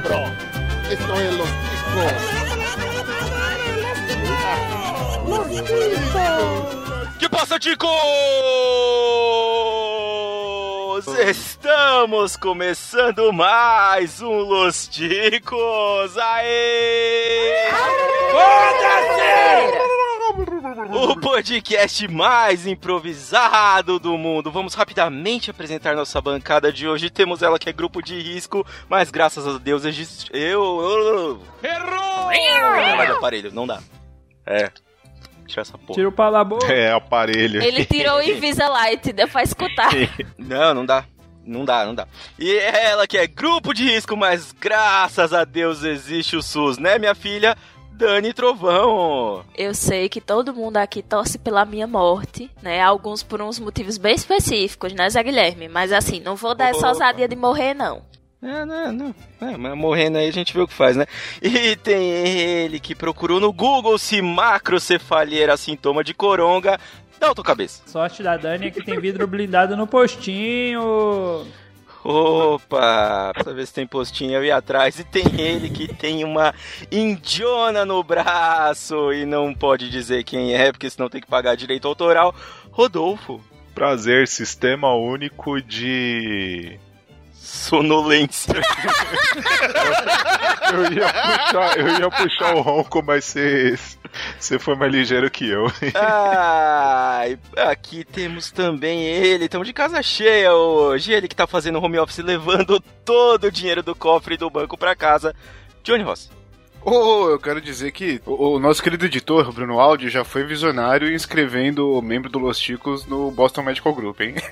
cabrón. Esto es los Que passa, ticos? Estamos começando mais um Los Ticos! Aê! Foda-se! O podcast mais improvisado do mundo. Vamos rapidamente apresentar nossa bancada de hoje. Temos ela que é grupo de risco, mas graças a Deus existe. Eu. Errou! Não de aparelho, não dá. É. Tira essa porra. Tira o pau da boca. É, aparelho. Ele tirou o Invisalign, deu pra escutar. Não, não dá. Não dá, não dá. E ela que é grupo de risco, mas graças a Deus existe o SUS, né, minha filha? Dani Trovão. Eu sei que todo mundo aqui torce pela minha morte, né? Alguns por uns motivos bem específicos, né, Zé Guilherme? Mas assim, não vou dar essa Opa. ousadia de morrer, não. É, não, não. É, mas morrendo aí a gente vê o que faz, né? E tem ele que procurou no Google se macrocefalia era sintoma de coronga. Dá tua cabeça. Sorte da Dani é que tem vidro blindado no postinho. Opa, pra ver se tem postinho eu ir atrás. E tem ele que tem uma indiona no braço e não pode dizer quem é, porque senão tem que pagar direito autoral. Rodolfo, Prazer, sistema único de. sonolência. Eu ia puxar, eu ia puxar o ronco, mas você, você foi mais ligeiro que eu. Aqui temos também ele, estamos de casa cheia hoje. Ele que tá fazendo home office, levando todo o dinheiro do cofre do banco pra casa. Johnny Ross. Oh, eu quero dizer que o, o nosso querido editor, Bruno Aldi, já foi visionário inscrevendo o membro do Los Ticos no Boston Medical Group, hein?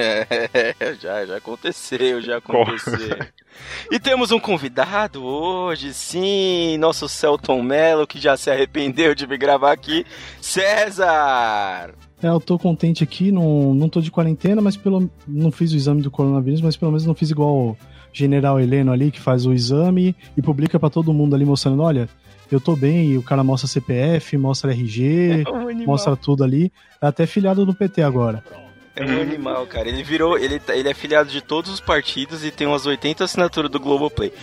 É, já, já aconteceu, já aconteceu. e temos um convidado hoje, sim, nosso Celton Mello, que já se arrependeu de vir gravar aqui, César! É, eu tô contente aqui, não, não tô de quarentena, mas pelo não fiz o exame do coronavírus, mas pelo menos não fiz igual o General Heleno ali, que faz o exame e publica pra todo mundo ali mostrando, olha, eu tô bem, e o cara mostra CPF, mostra RG, É um mostra tudo ali, é até filiado do PT agora. É um animal, cara. Ele virou. Ele, tá- ele é filiado de todos os partidos e tem umas 80 assinaturas do Globoplay.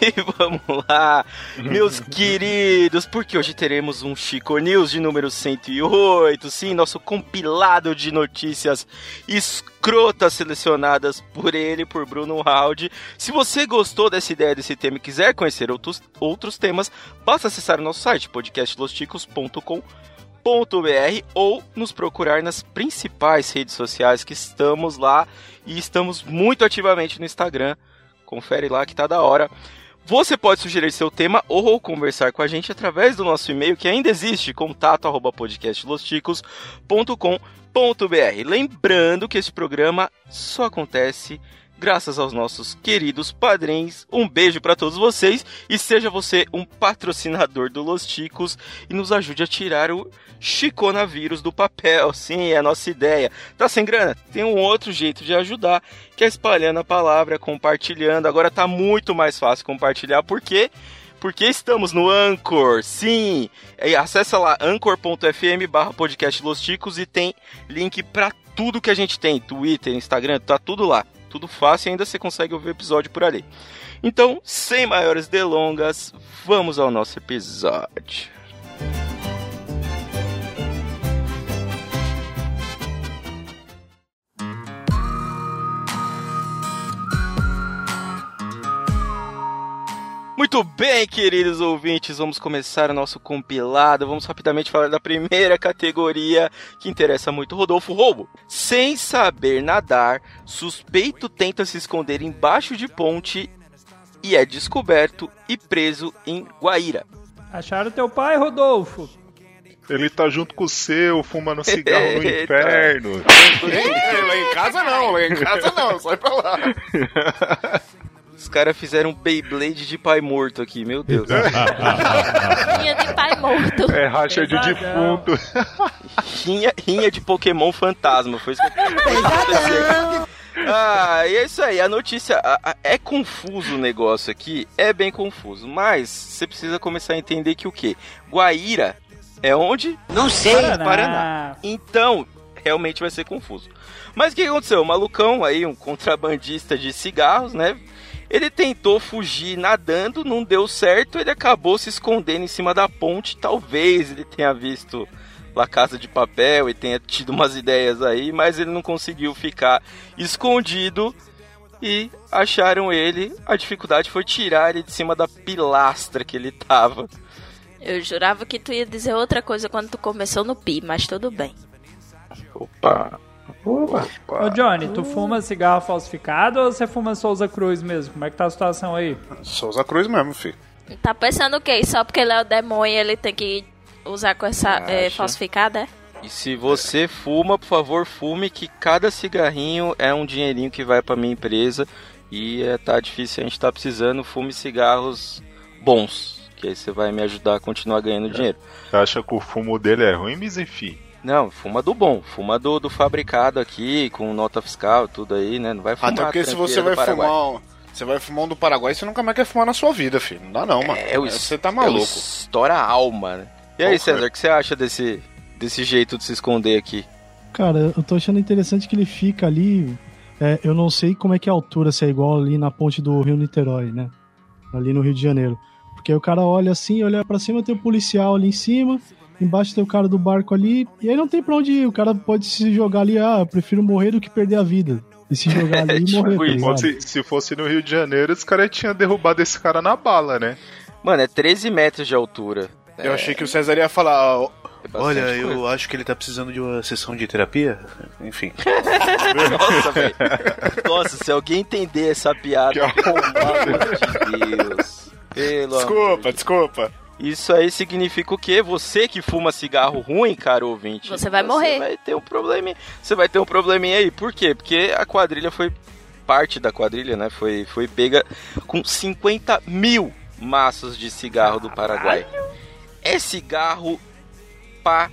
E vamos lá, meus queridos, porque hoje teremos um Chico News de número 108. Sim, nosso compilado de notícias escrotas selecionadas por ele, por Bruno Haldi. Se você gostou dessa ideia desse tema e quiser conhecer outros, outros temas, basta acessar o nosso site, podcastlosticos.com br ou nos procurar nas principais redes sociais que estamos lá e estamos muito ativamente no Instagram. Confere lá que tá da hora. Você pode sugerir seu tema ou conversar com a gente através do nosso e-mail que ainda existe, contato arroba podcastlosticos.com.br. Lembrando que esse programa só acontece graças aos nossos queridos padrinhos. Um beijo para todos vocês e seja você um patrocinador do Los Ticos e nos ajude a tirar o chiconavírus do papel. Sim, é a nossa ideia. Tá sem grana? Tem um outro jeito de ajudar, que é espalhando a palavra, compartilhando. Agora tá muito mais fácil compartilhar, por quê? Porque estamos no Anchor, sim! E acessa lá anchor.fm barra podcast Los e tem link pra tudo que a gente tem, Twitter, Instagram, tá tudo lá. Tudo fácil e ainda você consegue ouvir o episódio por ali. Então, sem maiores delongas, vamos ao nosso episódio. Muito bem, queridos ouvintes, vamos começar o nosso compilado. Vamos rapidamente falar da primeira categoria que interessa muito Rodolfo Roubo. Sem saber nadar, suspeito tenta se esconder embaixo de ponte e é descoberto e preso em Guaíra. Acharam teu pai, Rodolfo? Ele tá junto com o seu, fumando cigarro no inferno. É, lá em casa não, lá em casa não, sai pra lá. Os caras fizeram um Beyblade de pai morto aqui, meu Deus. Linha de pai morto. É racha de defunto. rinha, rinha de Pokémon fantasma. Foi isso que aconteceu. Ah, e é isso aí. A notícia a- a- é confuso o negócio aqui, é bem confuso, mas você precisa começar a entender que o quê? Guaíra é onde? Não sei. Paraná. Paraná. Então, realmente vai ser confuso. Mas o que aconteceu? O malucão aí, um contrabandista de cigarros, né? Ele tentou fugir nadando, não deu certo, ele acabou se escondendo em cima da ponte. Talvez ele tenha visto La Casa de Papel e tenha tido umas ideias aí, mas ele não conseguiu ficar escondido e acharam ele. A dificuldade foi tirar ele de cima da pilastra que ele tava. Eu jurava que tu ia dizer outra coisa quando tu começou no pi, mas tudo bem. Opa. Opa. Ô Johnny, tu fuma cigarro falsificado ou você fuma Souza Cruz mesmo? Como é que tá a situação aí? Souza Cruz mesmo, filho. Tá pensando o quê? Só porque ele é o demônio ele tem que usar com essa é, falsificada, é? E se você fuma, por favor, fume que cada cigarrinho é um dinheirinho que vai pra minha empresa e é, tá difícil, a gente tá precisando, fume cigarros bons, que aí você vai me ajudar a continuar ganhando dinheiro. Você acha que o fumo dele é ruim, mas enfim. Não, fuma do bom, fuma do, do fabricado aqui, com nota fiscal, tudo aí, né? Não vai fumar Até porque se você vai Paraguai. fumar. um- Você vai fumar um do Paraguai, você nunca mais quer fumar na sua vida, filho. Não dá não, mano. É, o você tá é maluco. estoura a alma, né? E aí, Porra. César, o que você acha desse, desse jeito de se esconder aqui? Cara, eu tô achando interessante que ele fica ali. é, eu não sei como é que é a altura, se é igual ali na ponte do Rio Niterói, né? Ali no Rio de Janeiro. Porque o cara olha assim, olha pra cima, tem o policial ali em cima, embaixo tem o cara do barco ali, e aí não tem pra onde ir. O cara pode se jogar ali, ah, eu prefiro morrer do que perder a vida. E se jogar ali e Tipo morrer, tá? Se, se fosse no Rio de Janeiro, os caras tinham derrubado esse cara na bala, né? Mano, é 13 metros de altura. Eu achei que o César ia falar. ó, É bastante Olha, coisa. eu acho que ele tá precisando de uma sessão de terapia. Enfim. Nossa, velho. Nossa, se alguém entender essa piada, Que pelo amor de Deus. Pelo amor Desculpa, desculpa. Isso aí significa o quê? Você que fuma cigarro ruim, cara ouvinte. Você vai morrer. Você vai ter um probleminha. Você vai ter um probleminha aí. Por quê? Porque a quadrilha foi. Parte da quadrilha, né? Foi, foi pega com 50 mil maços de cigarro do Paraguai. É cigarro pra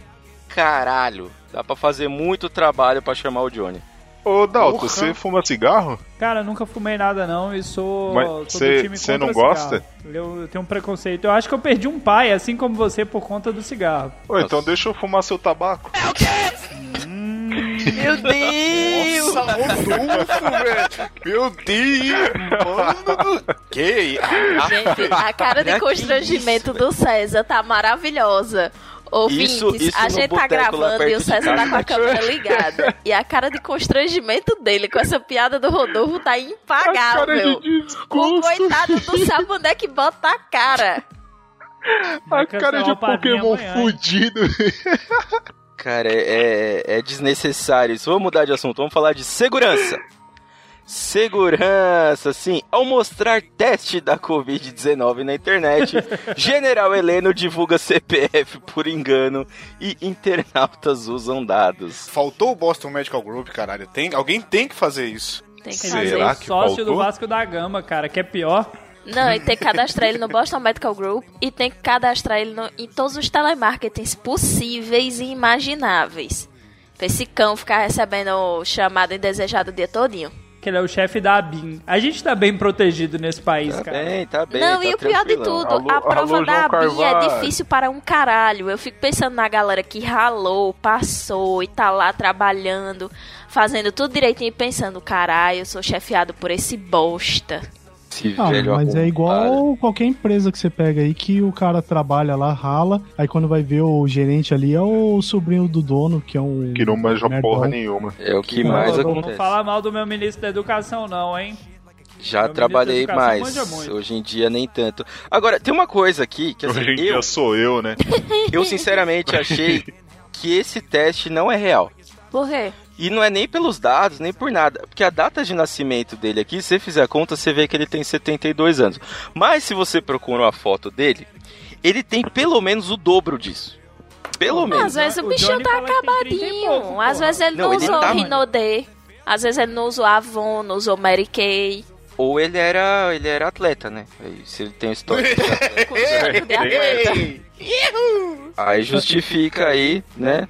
caralho. Dá pra fazer muito trabalho pra chamar o Johnny. Ô, Dalton, Porra. você fuma cigarro? Cara, eu nunca fumei nada não e sou, Mas sou cê- do time cê contra não gosta? Eu, eu tenho um preconceito. Eu acho que eu perdi um pai, assim como você, por conta do cigarro. Ô, então deixa eu fumar seu tabaco. Meu Deus! Nossa, Rodolfo, velho. Meu Deus, mano. Que Gente, a cara de constrangimento do César tá maravilhosa. Ouvintes, Isso- isso a gente tá gravando e o César tá com a câmera ligada. E a cara de constrangimento dele com essa piada do Rodolfo tá impagável. O coitado não sabe onde é que bota a cara. A cara de Pokémon amanhã, fudido. Cara, é, é, é desnecessário isso. Vamos mudar de assunto, vamos falar de segurança. Segurança, sim. Ao mostrar teste da Covid-19 na internet, General Heleno divulga CPF por engano e internautas usam dados. Faltou o Boston Medical Group, caralho. Tem, alguém tem que fazer isso. Tem que fazer. Será que sócio faltou? do Vasco da Gama, cara, que é pior. Não, e tem que cadastrar ele no Boston Medical Group e tem que cadastrar ele no- em todos os telemarketings possíveis e imagináveis. Pra esse cão ficar recebendo chamada indesejada o dia todinho. Que ele é o chefe da ABIN. A gente tá bem protegido nesse país, Tá cara. bem, tá bem. Não, tá e o pior de tudo, Alô- a prova alô, da ABIN é difícil para um caralho. Eu fico pensando na galera que ralou, passou e tá lá trabalhando, fazendo tudo direitinho e pensando, caralho, eu sou chefiado por esse bosta. Esse Ah, velho mas é igual qualquer empresa que você pega aí que o cara trabalha lá, rala, aí quando vai ver o gerente ali é o sobrinho do dono, que é um. Que não manja nerdão. porra nenhuma. É o que Não, mais não, não acontece. fala mal do meu ministro da educação, não, hein? Já Meu trabalhei mais. Hoje em dia nem tanto. Agora, tem uma coisa aqui que assim, Hoje em eu, dia sou eu, né? eu sinceramente achei que esse teste não é real. Por quê? E não é nem pelos dados, nem por nada. Porque a data de nascimento dele aqui, se você fizer a conta, você vê que ele tem 72 anos. Mas se você procura uma foto dele, ele tem pelo menos o dobro disso. Pelo menos. Às vezes o o bichinho tá fala que tem 30 acabadinho. pouco, Às vezes ele não, Não, ele usou tá- Rinodê. Às vezes ele não usou Avon, não usou Mary Kay. Ou ele era, ele era atleta, né? Se ele tem história. Com de atleta. aí justifica aí, né?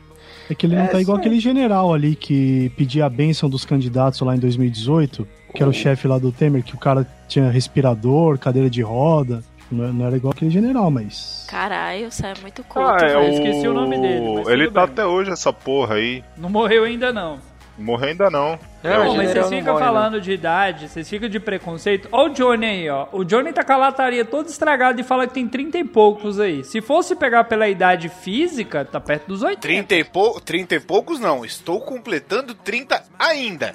É que ele não É, tá igual sim. aquele general ali que pedia a bênção dos candidatos lá em 2018, que era o chefe lá do Temer, que o cara tinha respirador, cadeira de roda. Não não era igual aquele general, mas. Caralho, você é muito culto. Ah, é eu o... esqueci o nome dele, mas Ele tá bem. até hoje essa porra aí. Não morreu ainda, não. Morrer ainda não. É, Pô, o mas vocês não ficam falando de idade, vocês ficam de preconceito. Olha o Johnny aí, ó. O Johnny tá com a lataria toda estragada e fala que tem 30 e poucos aí. Se fosse pegar pela idade física, tá perto dos 80. 30 e, pou... 30 e poucos não, estou completando 30 ainda.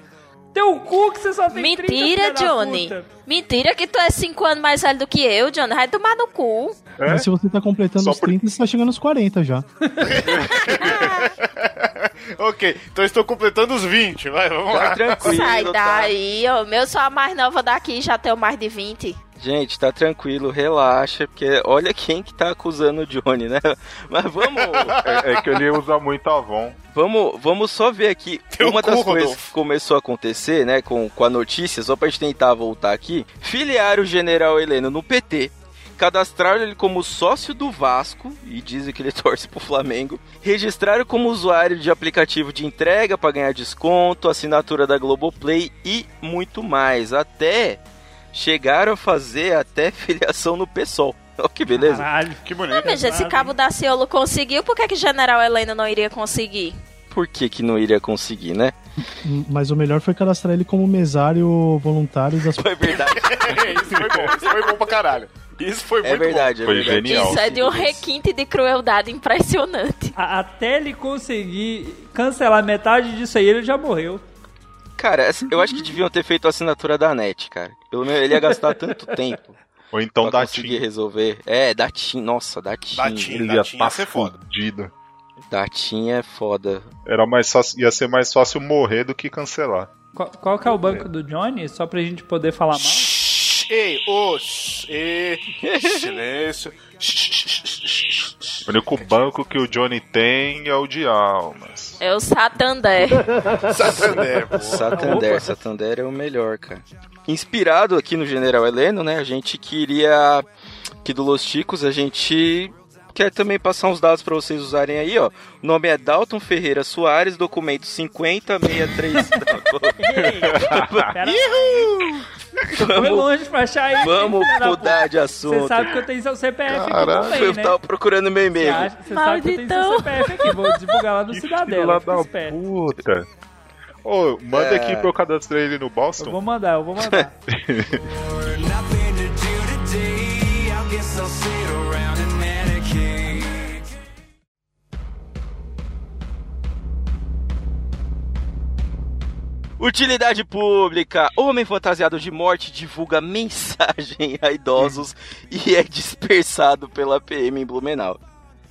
Teu cu que você só tem 30, Mentira, filha da Johnny. puta. Mentira que tu é 5 anos mais velho do que eu, Johnny. Vai tomar no cu. É? Mas se você tá completando Só os por- 30, você tá chegando aos 40 já. ok, então estou completando os 20, vai, vamos Tá lá. tranquilo. Sai tá? daí, ó. Meu sou a mais nova daqui, já tenho mais de 20. Gente, tá tranquilo, relaxa, porque olha quem que tá acusando o Johnny, né? Mas vamos, É, é que ele usa muito Avon. vamos, vamos só ver aqui. Teu Uma das cu, coisas Rodolfo. que começou a acontecer, né, com, com a notícia, só pra gente tentar voltar aqui, filiar o general Heleno no PT, cadastraram ele como sócio do Vasco, e dizem que ele torce pro Flamengo, registraram como usuário de aplicativo de entrega pra ganhar desconto, assinatura da Globoplay e muito mais. Até chegaram a fazer até filiação no PSOL. Olha que beleza. Caralho. Que bonito. Mas esse cabo da Ciolo conseguiu, por que, que General Helena não iria conseguir? Por que que não iria conseguir, né? Mas o melhor foi cadastrar ele como mesário voluntário das Foi verdade. isso foi bom, isso foi bom pra caralho. Isso foi É muito verdade, é Foi verdade. genial. Isso é de um requinte de crueldade impressionante. A- Até ele conseguir cancelar metade disso aí, ele já morreu. Cara, essa- eu acho que deviam ter feito a assinatura da NET, cara. Pelo menos ele ia gastar tanto tempo Ou então pra da conseguir TIM. resolver. É, da TIM. Nossa, da TIM. Da TIM. Ele Da ia TIM tá ia ser foda. fudido. Da TIM é foda. Era mais fácil, ia ser mais fácil morrer do que cancelar. Qual, qual que é o banco do Johnny? Só pra gente poder falar mal? Shhh, Ei, os, e, silêncio. O único banco que o Johnny tem é o de almas. É o Santander. Santander, pô. Santander, Santander é o melhor, cara. Inspirado aqui no General Heleno, né? A gente queria aqui do Los Chicos, a gente quer também passar uns dados pra vocês usarem aí, ó. O nome é Dalton Ferreira Soares, documento 5063. Pera, foi vamos longe pra achar isso. vamos filha da mudar de assunto. Você sabe que eu tenho seu CPF aqui Caralho, também, Eu né? tava procurando meu e-mail. você sabe que eu tenho seu. CPF aqui. Vou divulgar lá no Que Cidadela. filho Fica da esperto. puta. Ô, manda É. aqui pra eu cadastrar ele no Eu Boston. vou mandar, eu vou mandar. Utilidade pública. Homem fantasiado de morte divulga mensagem a idosos e é dispersado pela PM em Blumenau.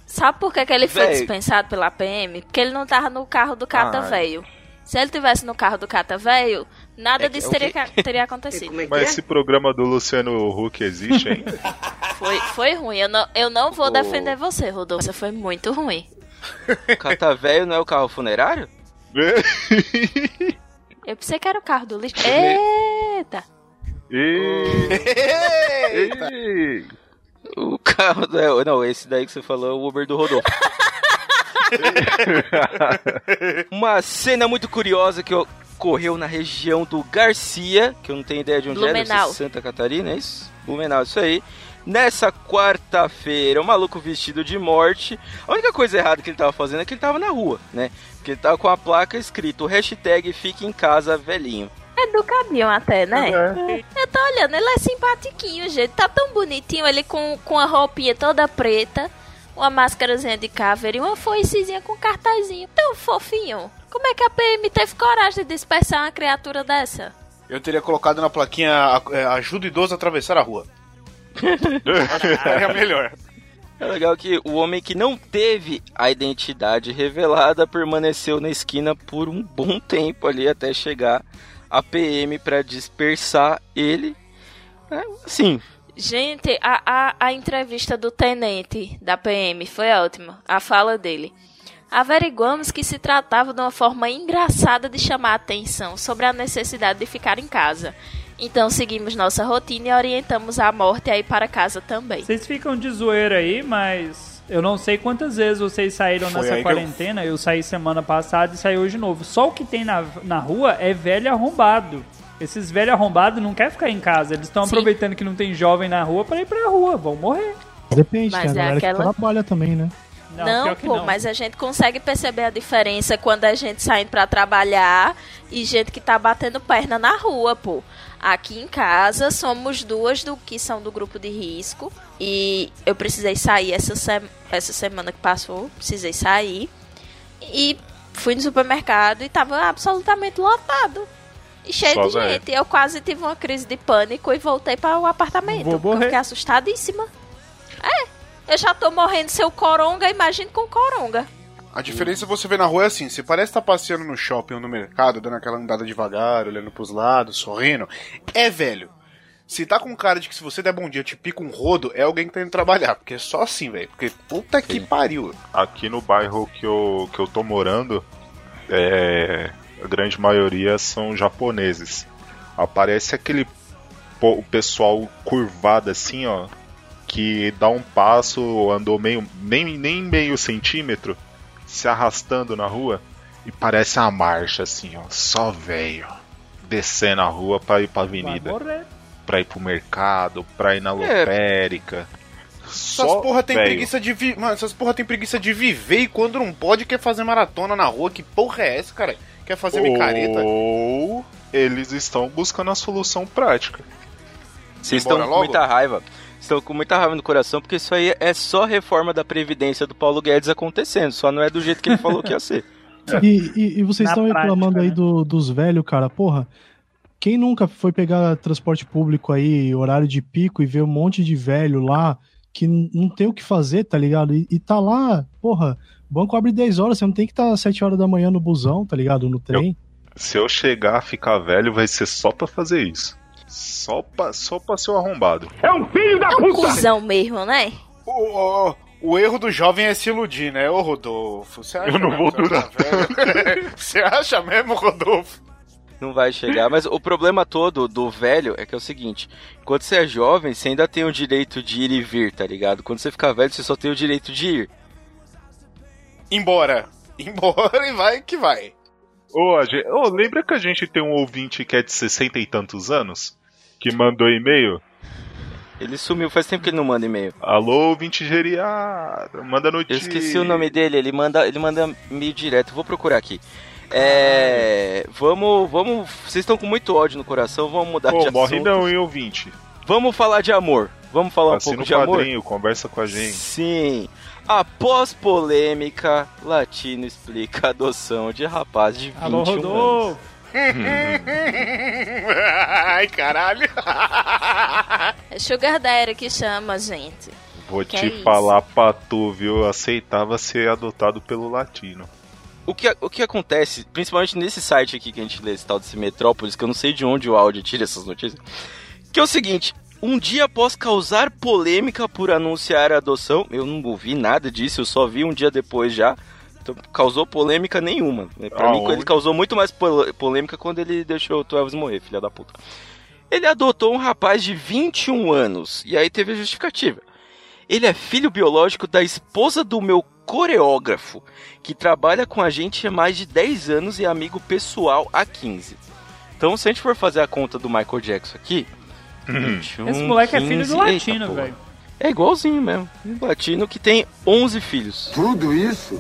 Sabe por que, que ele foi dispensado pela PM? Porque ele não tava no carro do Cata Ah. Velho. Se ele tivesse no carro do Cata Velho, nada É que- disso teria, teria acontecido. Mas esse programa do Luciano Huck existe ainda? Foi, foi ruim. Eu não, eu não vou Ô. defender você, Rodolfo. Você foi muito ruim. Cata velho não é o carro funerário? Eu pensei que era o carro do lixo. Eita! Ei, Eita. ei. O carro. é, Não, esse daí que você falou é o Uber do Rodolfo. Uma cena muito curiosa que ocorreu na região do Garcia, que eu não tenho ideia de onde é, Blumenau. Santa Catarina, é isso? Blumenau, isso aí. Nessa quarta-feira, um maluco vestido de morte. A única coisa errada que ele tava fazendo é que ele tava na rua, né? Ele tava com a placa escrito hashtag fique em casa velhinho. Educadinho até, né? Eu tô olhando, ele é simpatiquinho, gente. Tá tão bonitinho ele com, com a roupinha toda preta, uma máscarazinha de caveira e uma foicezinha com cartazinho. Tão fofinho. Como é que a PM teve coragem de dispersar uma criatura dessa? Eu teria colocado na plaquinha a- é, ajuda idoso a atravessar a rua. Acho que seria melhor. É legal que o homem que não teve a identidade revelada permaneceu na esquina por um bom tempo ali até chegar a PM pra dispersar ele. É, Assim, Gente, a, a, a entrevista do tenente da PM foi ótima. A fala dele. Averiguamos que se tratava de uma forma engraçada de chamar a atenção sobre a necessidade de ficar em casa. Então seguimos nossa rotina e orientamos a morte a ir para casa também. Vocês ficam de zoeira aí, mas eu não sei quantas vezes vocês saíram Foi nessa aí que eu- quarentena. Eu... saí semana passada e saí hoje de novo. Só o que tem na, na rua é velho arrombado. Esses velhos arrombados não querem ficar em casa. Eles estão aproveitando que não tem jovem na rua para ir pra rua. Vão morrer. Depende, Mas tem a é galera aquela- que trabalha também, né? Não, Não, pô, não. mas a gente consegue perceber a diferença quando a gente saindo pra trabalhar e gente que tá batendo perna na rua, pô. Aqui em casa somos duas do que são do grupo de risco e eu precisei sair essa, se- essa semana que passou, precisei sair e fui no supermercado e tava absolutamente lotado. E cheio Só de velho. gente. Eu quase tive uma crise de pânico e voltei para o apartamento. Vou porque Eu fiquei assustadíssima. É, eu já tô morrendo seu coronga, imagine com coronga. A diferença você vê na rua é assim, você parece estar passeando no shopping ou no mercado, dando aquela andada devagar, olhando pros lados, sorrindo. É velho. Se tá com cara de que se você der bom dia te pica um rodo, é alguém que tá indo trabalhar. Porque é só assim, velho. Porque puta que pariu. Aqui no bairro que eu, que eu tô morando, é, a grande maioria são japoneses. Aparece aquele o pessoal curvado assim, ó, que dá um passo, andou meio, nem, nem meio centímetro, se arrastando na rua, e parece uma marcha assim, ó, só velho, descendo a rua pra ir pra Vai avenida, pra ir pro mercado, pra ir na lotérica. Essas Só porra tem velho. preguiça de vi... Mano, essas porra tem preguiça de viver e quando não pode quer fazer maratona na rua. Que porra é essa, cara? Quer fazer micareta? Ou eles estão buscando a solução prática. Vocês estão com muita raiva. Estão com muita raiva no coração, porque isso aí é só reforma da Previdência do Paulo Guedes acontecendo. Só não é do jeito que ele falou que ia ser. E, e- e vocês Na estão prática, reclamando aí né? do- dos velhos, cara. Porra, quem nunca foi pegar transporte público aí, horário de pico, e ver um monte de velho lá que não tem o que fazer, tá ligado? E, e tá lá, porra, o banco abre 10 horas, você não tem que estar às 7 horas da manhã no busão, tá ligado? No trem. Se eu chegar a ficar velho, vai ser só pra fazer isso. Só pra, só pra ser o arrombado. É um cuzão mesmo, né? O, o- o erro do jovem é se iludir, né? Ô, Rodolfo, você acha Eu não mesmo vou que você durar. tá velho? Você acha mesmo, Rodolfo? Não vai chegar. Mas o problema todo do velho é que é o seguinte: quando você é jovem, você ainda tem o direito de ir e vir, tá ligado? Quando você ficar velho, você só tem o direito de ir. Embora. Embora e vai que vai. Ô, a gente- ô, lembra que a gente tem um ouvinte que é de 60 e tantos anos? Que mandou e-mail? Ele sumiu, faz tempo que ele não manda e-mail. Alô, ouvinte geriado, manda Eu notícia. esqueci o nome dele, ele manda, ele manda e-mail direto. Vou procurar aqui. É. Vamos. Vamos. Vocês estão com muito ódio no coração, vamos mudar Pô, de morre assunto. não, hein, ouvinte. Vamos falar de amor. Vamos falar um Assina pouco o de amor. padrinho, conversa com a gente. Sim. Após polêmica, Latino explica a adoção de rapaz de 21 Alô, anos. Rodolfo. Ai, caralho. É Sugar Daddy que chama, gente. Vou Que te é isso? falar pra tu, viu? Eu aceitava ser adotado pelo latino. O que, o que acontece, principalmente nesse site aqui que a gente lê, esse tal desse Metrópolis, que eu não sei de onde o áudio tira essas notícias, que é o seguinte, um dia após causar polêmica por anunciar a adoção, eu não ouvi nada disso, eu só vi um dia depois já, então causou polêmica nenhuma. Pra mim, Aonde? ele causou muito mais pol- polêmica quando ele deixou o Travis morrer, filha da puta. Ele adotou um rapaz de 21 anos, e aí teve a justificativa. Ele é filho biológico da esposa do meu coreógrafo, que trabalha com a gente há mais de 10 anos e é amigo pessoal há 15. Então, se a gente for fazer a conta do Michael Jackson aqui. 21, Esse moleque é filho 15, do latino, velho. É igualzinho mesmo. Um latino que tem 11 filhos.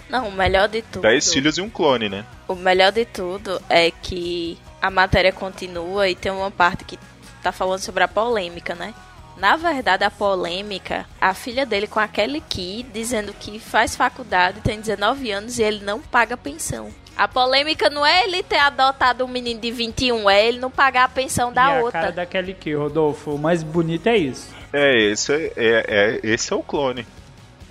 Não, o melhor de tudo. 10 filhos e um clone, né? O melhor de tudo é que a matéria continua e tem uma parte que tá falando sobre a polêmica, né? Na verdade, a polêmica, a filha dele com a Kelly Key dizendo que faz faculdade, tem 19 anos e ele não paga pensão. A polêmica não é ele ter adotado um menino de 21, é ele não pagar a pensão da e a outra. cara daquele que, Rodolfo. O mais bonito é isso. É, esse é, é, é- esse é o clone.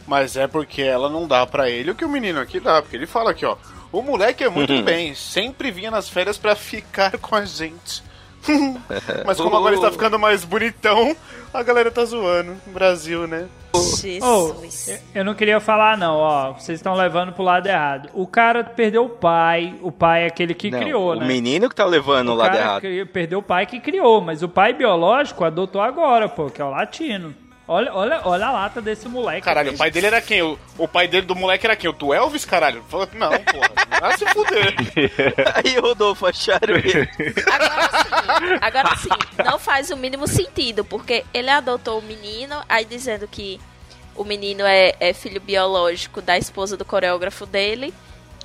Mas é porque ela não dá pra ele o que o menino aqui dá. Porque ele fala aqui, ó. O moleque é muito Uhum. bem, sempre vinha nas férias pra ficar com a gente. Mas como agora ele tá ficando mais bonitão, a galera tá zoando. Brasil, né? Oh, Jesus. eu- eu não queria falar, não, ó. Vocês estão levando pro lado errado. O cara perdeu o pai. O pai é aquele que Não, criou, o né? menino que tá levando o o lado cara errado. perdeu o pai que criou, mas o pai biológico adotou agora, pô, que é o latino. Olha, olha, olha a lata desse moleque. Caralho, o pai dele era quem? O, o pai dele do moleque era quem? O do Elvis, caralho? Falou, Não, porra. Vai se fuder. Aí, Rodolfo, acharam ele. Agora sim, agora sim, não faz o mínimo sentido, porque ele adotou o menino, aí dizendo que o menino é, é filho biológico da esposa do coreógrafo dele.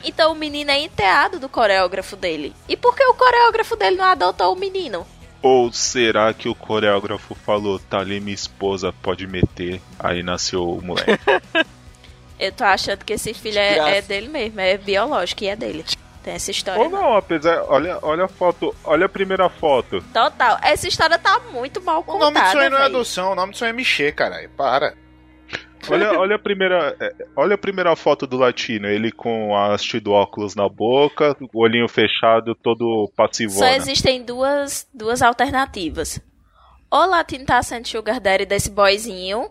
Então o menino é enteado do coreógrafo dele. E por que o coreógrafo dele não adotou o menino? Ou será que o coreógrafo falou, tá ali minha esposa, pode meter? Aí nasceu o moleque. Eu tô achando que esse filho é, é dele mesmo, é biológico e é dele. Tem essa história. Ou não, apesar. Olha, olha a foto, olha a primeira foto. Total. Essa história tá muito mal O contada. nome disso aí não é adoção, o nome disso aí é mexer, caralho. Para. Olha, olha a primeira. é, Olha a primeira foto do latino, ele com a haste do óculos na boca, o olhinho fechado, todo Só passivona. existem duas, duas alternativas. Ou o Latino tá sendo sugar daddy desse boyzinho,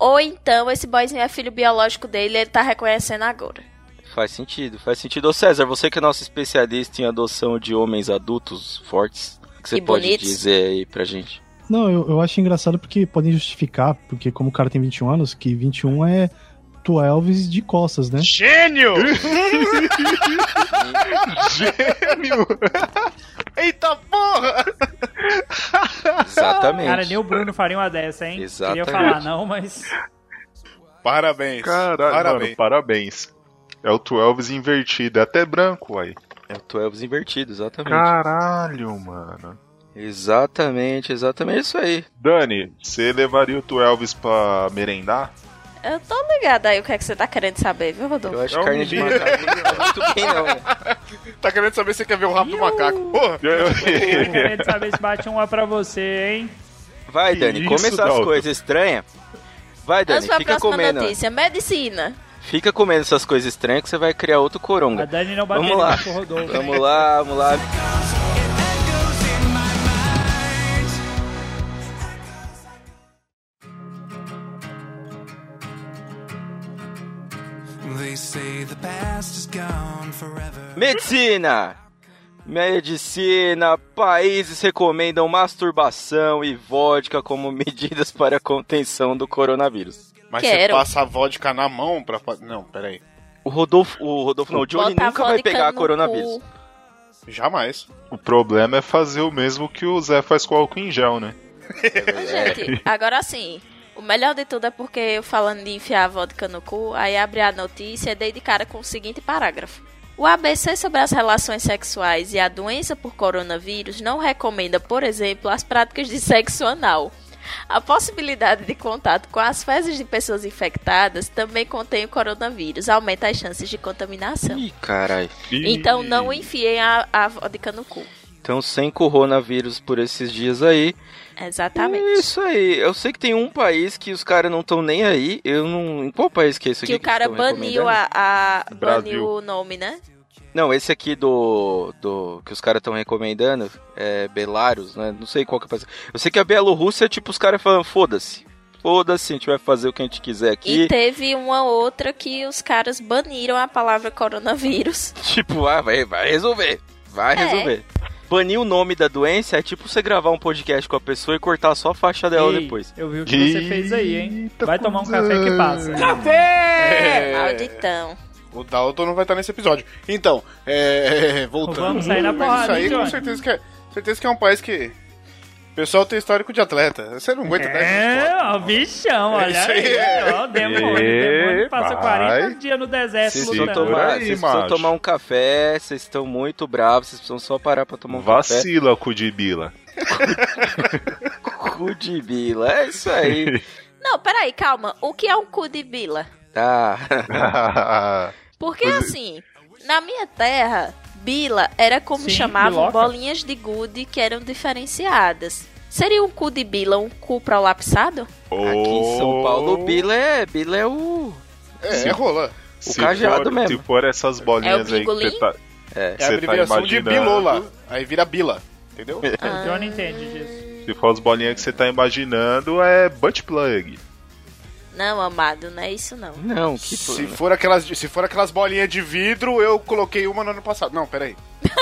ou então esse boyzinho é filho biológico dele e ele tá reconhecendo agora. Faz sentido, faz sentido. Ô César, você que é nosso especialista em adoção de homens adultos fortes, o que você E pode bonitos. dizer aí pra gente? Não, eu, eu acho engraçado porque podem justificar, porque como o cara tem 21 anos, que 21 é 12 de costas, né? Gênio! Gênio! Eita porra! Exatamente. Cara, nem o Bruno faria uma dessa, hein? Exatamente. Queria falar não, mas... Parabéns. Caralho, Parabéns. mano, parabéns. É o 12 invertido, é até branco aí. É o 12 invertido, exatamente. Caralho, mano. Exatamente, exatamente isso aí. Dani, você levaria o 12 pra merendar? Eu tô ligada aí o que é que você tá querendo saber, viu, Rodolfo? Eu acho É um carne de macaco não é muito bem, não. né? Tá querendo saber se você quer ver o rabo do macaco? Porra! Tô querendo saber se bate uma pra você, hein? Vai, Que Dani, isso, come essas coisas estranhas. Vai, Dani, Vamos pra fica próxima comendo. notícia. Medicina. Fica comendo essas coisas estranhas que você vai criar outro A coronga. Dani não Vamos bateria lá. Rodolfo. Vamos lá, vamos lá. Medicina! Medicina, países recomendam masturbação e vodka como medidas para a contenção do coronavírus. Mas Quero. você passa a vodka na mão pra. Não, peraí. O Rodolfo, o Rodolfo não, o Johnny Bota nunca vai pegar coronavírus. cu. Jamais. O problema é fazer o mesmo que o Zé faz com álcool em gel, né? Gente, agora sim. O melhor de tudo é porque eu falando de enfiar a vodka no cu, aí abre a notícia e dei de cara com o seguinte parágrafo. O ABC sobre as relações sexuais e a doença por coronavírus não recomenda, por exemplo, as práticas de sexo anal. A possibilidade de contato com as fezes de pessoas infectadas também contém o coronavírus, aumenta as chances de contaminação. Ih, caralho. Então não enfiem a, a vodka no cu. Então, sem coronavírus por esses dias aí. Exatamente. Isso aí. Eu sei que tem um país que os caras não estão nem aí. Eu não. Em qual país que é isso aqui? Que o cara tão baniu a, a baniu o nome, né? Não, esse aqui do. do que os caras estão recomendando é Belarus, né? Não sei qual que é o país. Eu sei que a Bielorrússia é tipo os caras falando: foda-se. Foda-se, a gente vai fazer o que a gente quiser aqui. E teve uma outra que os caras baniram a palavra coronavírus. Tipo, ah, vai, vai resolver. Vai É. resolver. Banir o nome da doença é tipo você gravar um podcast com a pessoa e cortar só a faixa dela Ei, depois. Eu vi o que você fez aí, hein? Eita, Vai tomar um café que passa. É. Malditão. O Dalton não vai estar nesse episódio. Então, é. Voltando. Vamos sair na Mas porrada, Isso aí hein, com certeza que, é, certeza que é um país que. O pessoal tem histórico de atleta. Você não aguenta dar É, essas ó, bichão, olha Isso aí aí, é. ó, demônio, E demônio passa vai. 40 dias no deserto Vocês precisam, lutando. tomar, aí, vocês precisam macho. tomar um café, vocês estão muito bravos, vocês precisam só parar pra tomar um café. Vacila, cu de bila. Cu de bila, é isso aí. Não, peraí, calma. O que é um cu de bila? Tá. Porque assim, na minha terra, bila era como Sim, chamavam biloca. bolinhas de gude que eram diferenciadas. Seria um cu de bila um cu prolapsado? Aqui em São Paulo, bila é, bila é o. É, é rola. O cajado for, mesmo. Se for essas bolinhas É aí que você tá, É. É a tá abreviação de imaginando. bilola. Aí vira bila. Entendeu? O Johnny entende disso. se for as bolinhas que você tá imaginando, é butt plug. Não, amado, não é isso não. Não, que Se for, aquelas, se for aquelas bolinhas de vidro, eu coloquei uma no ano passado. Não, peraí.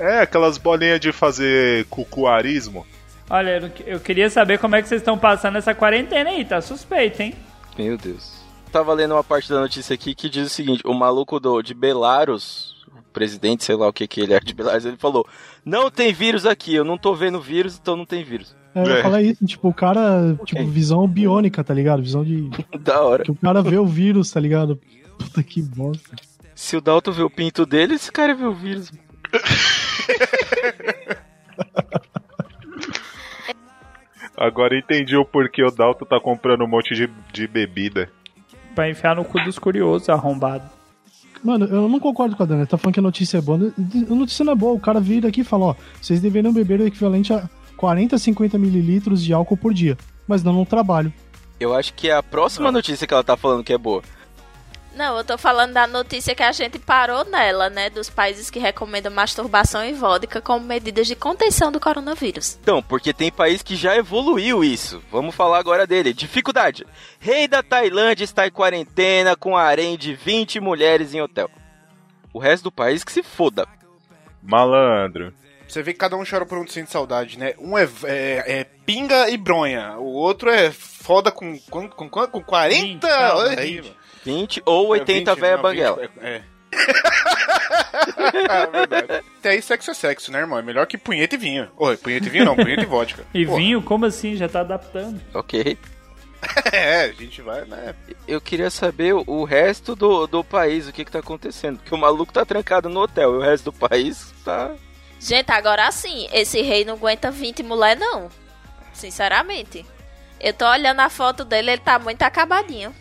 É, aquelas bolinhas de fazer cucuarismo. Olha, eu, queria saber como é que vocês estão passando essa quarentena aí, tá suspeito, hein? Meu Deus. Tava lendo uma parte da notícia aqui que diz o seguinte: o maluco do, de Belarus, o presidente, sei lá o que que ele é de Belarus, ele falou: Não tem vírus aqui, eu não tô vendo vírus, então não tem vírus. É, eu É. falar isso, tipo, o cara, tipo, visão biônica, tá ligado? Visão de. Da hora. Que o cara vê o vírus, tá ligado? Puta que bosta. Se o Dalton vê o pinto dele, esse cara vê o vírus. Agora entendi o porquê o Dalton tá comprando um monte de, de bebida. Pra enfiar no cu dos curiosos, arrombado. Mano, eu não concordo com a Dani. Tá falando que a notícia é boa. A notícia não é boa. O cara vira aqui e fala, ó, vocês deveriam beber o equivalente a 40, 50 mililitros de álcool por dia. Mas não no trabalho. Eu acho que é a próxima notícia que ela tá falando que é boa. Não, eu tô falando da notícia que a gente parou nela, né? Dos países que recomendam masturbação e vodka como medidas de contenção do coronavírus. Então, porque tem país que já evoluiu isso. Vamos falar agora dele. Dificuldade. Rei da Tailândia está em quarentena com harém de 20 mulheres em hotel. O resto do país que se foda. Malandro. Você vê que cada um chora por um sente saudade, né? Um é, é- é pinga e bronha. O outro é foda com, com, com, com 40. 20, calma, Olha 20. aí, mano. 20 ou 80 É 20, véia não, banguela. 20, É. é verdade. Até aí sexo é sexo, né, irmão? É melhor que punheta e vinho. Oi, punheta e vinho não, punheta e vodka. E Porra. vinho, como assim? Já tá adaptando. Ok. É, a gente vai, né? Eu queria saber o- o resto do, do país, o que que tá acontecendo. Porque o maluco tá trancado no hotel e o resto do país tá... Gente, agora sim, esse rei não aguenta 20 mulher, não. Sinceramente. Eu tô olhando a foto dele, ele tá muito acabadinho.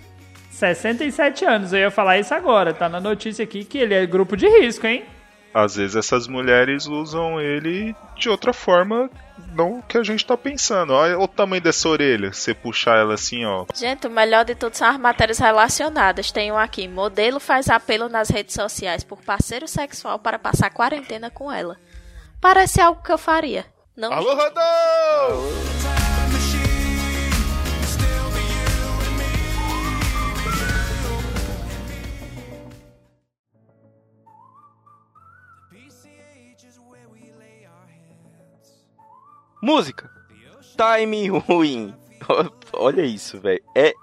67 anos, eu ia falar isso agora. Tá na notícia aqui que ele é grupo de risco, hein? Às vezes essas mulheres usam ele de outra forma, não que a gente tá pensando. Olha o tamanho dessa orelha. Você puxar ela assim, ó. Gente, o melhor de tudo são as matérias relacionadas. Tem um aqui. Modelo faz apelo nas redes sociais por parceiro sexual para passar quarentena com ela. Parece algo que eu faria. Não? Alô, Rodolfo! Música. Timing ruim. Olha isso, velho. É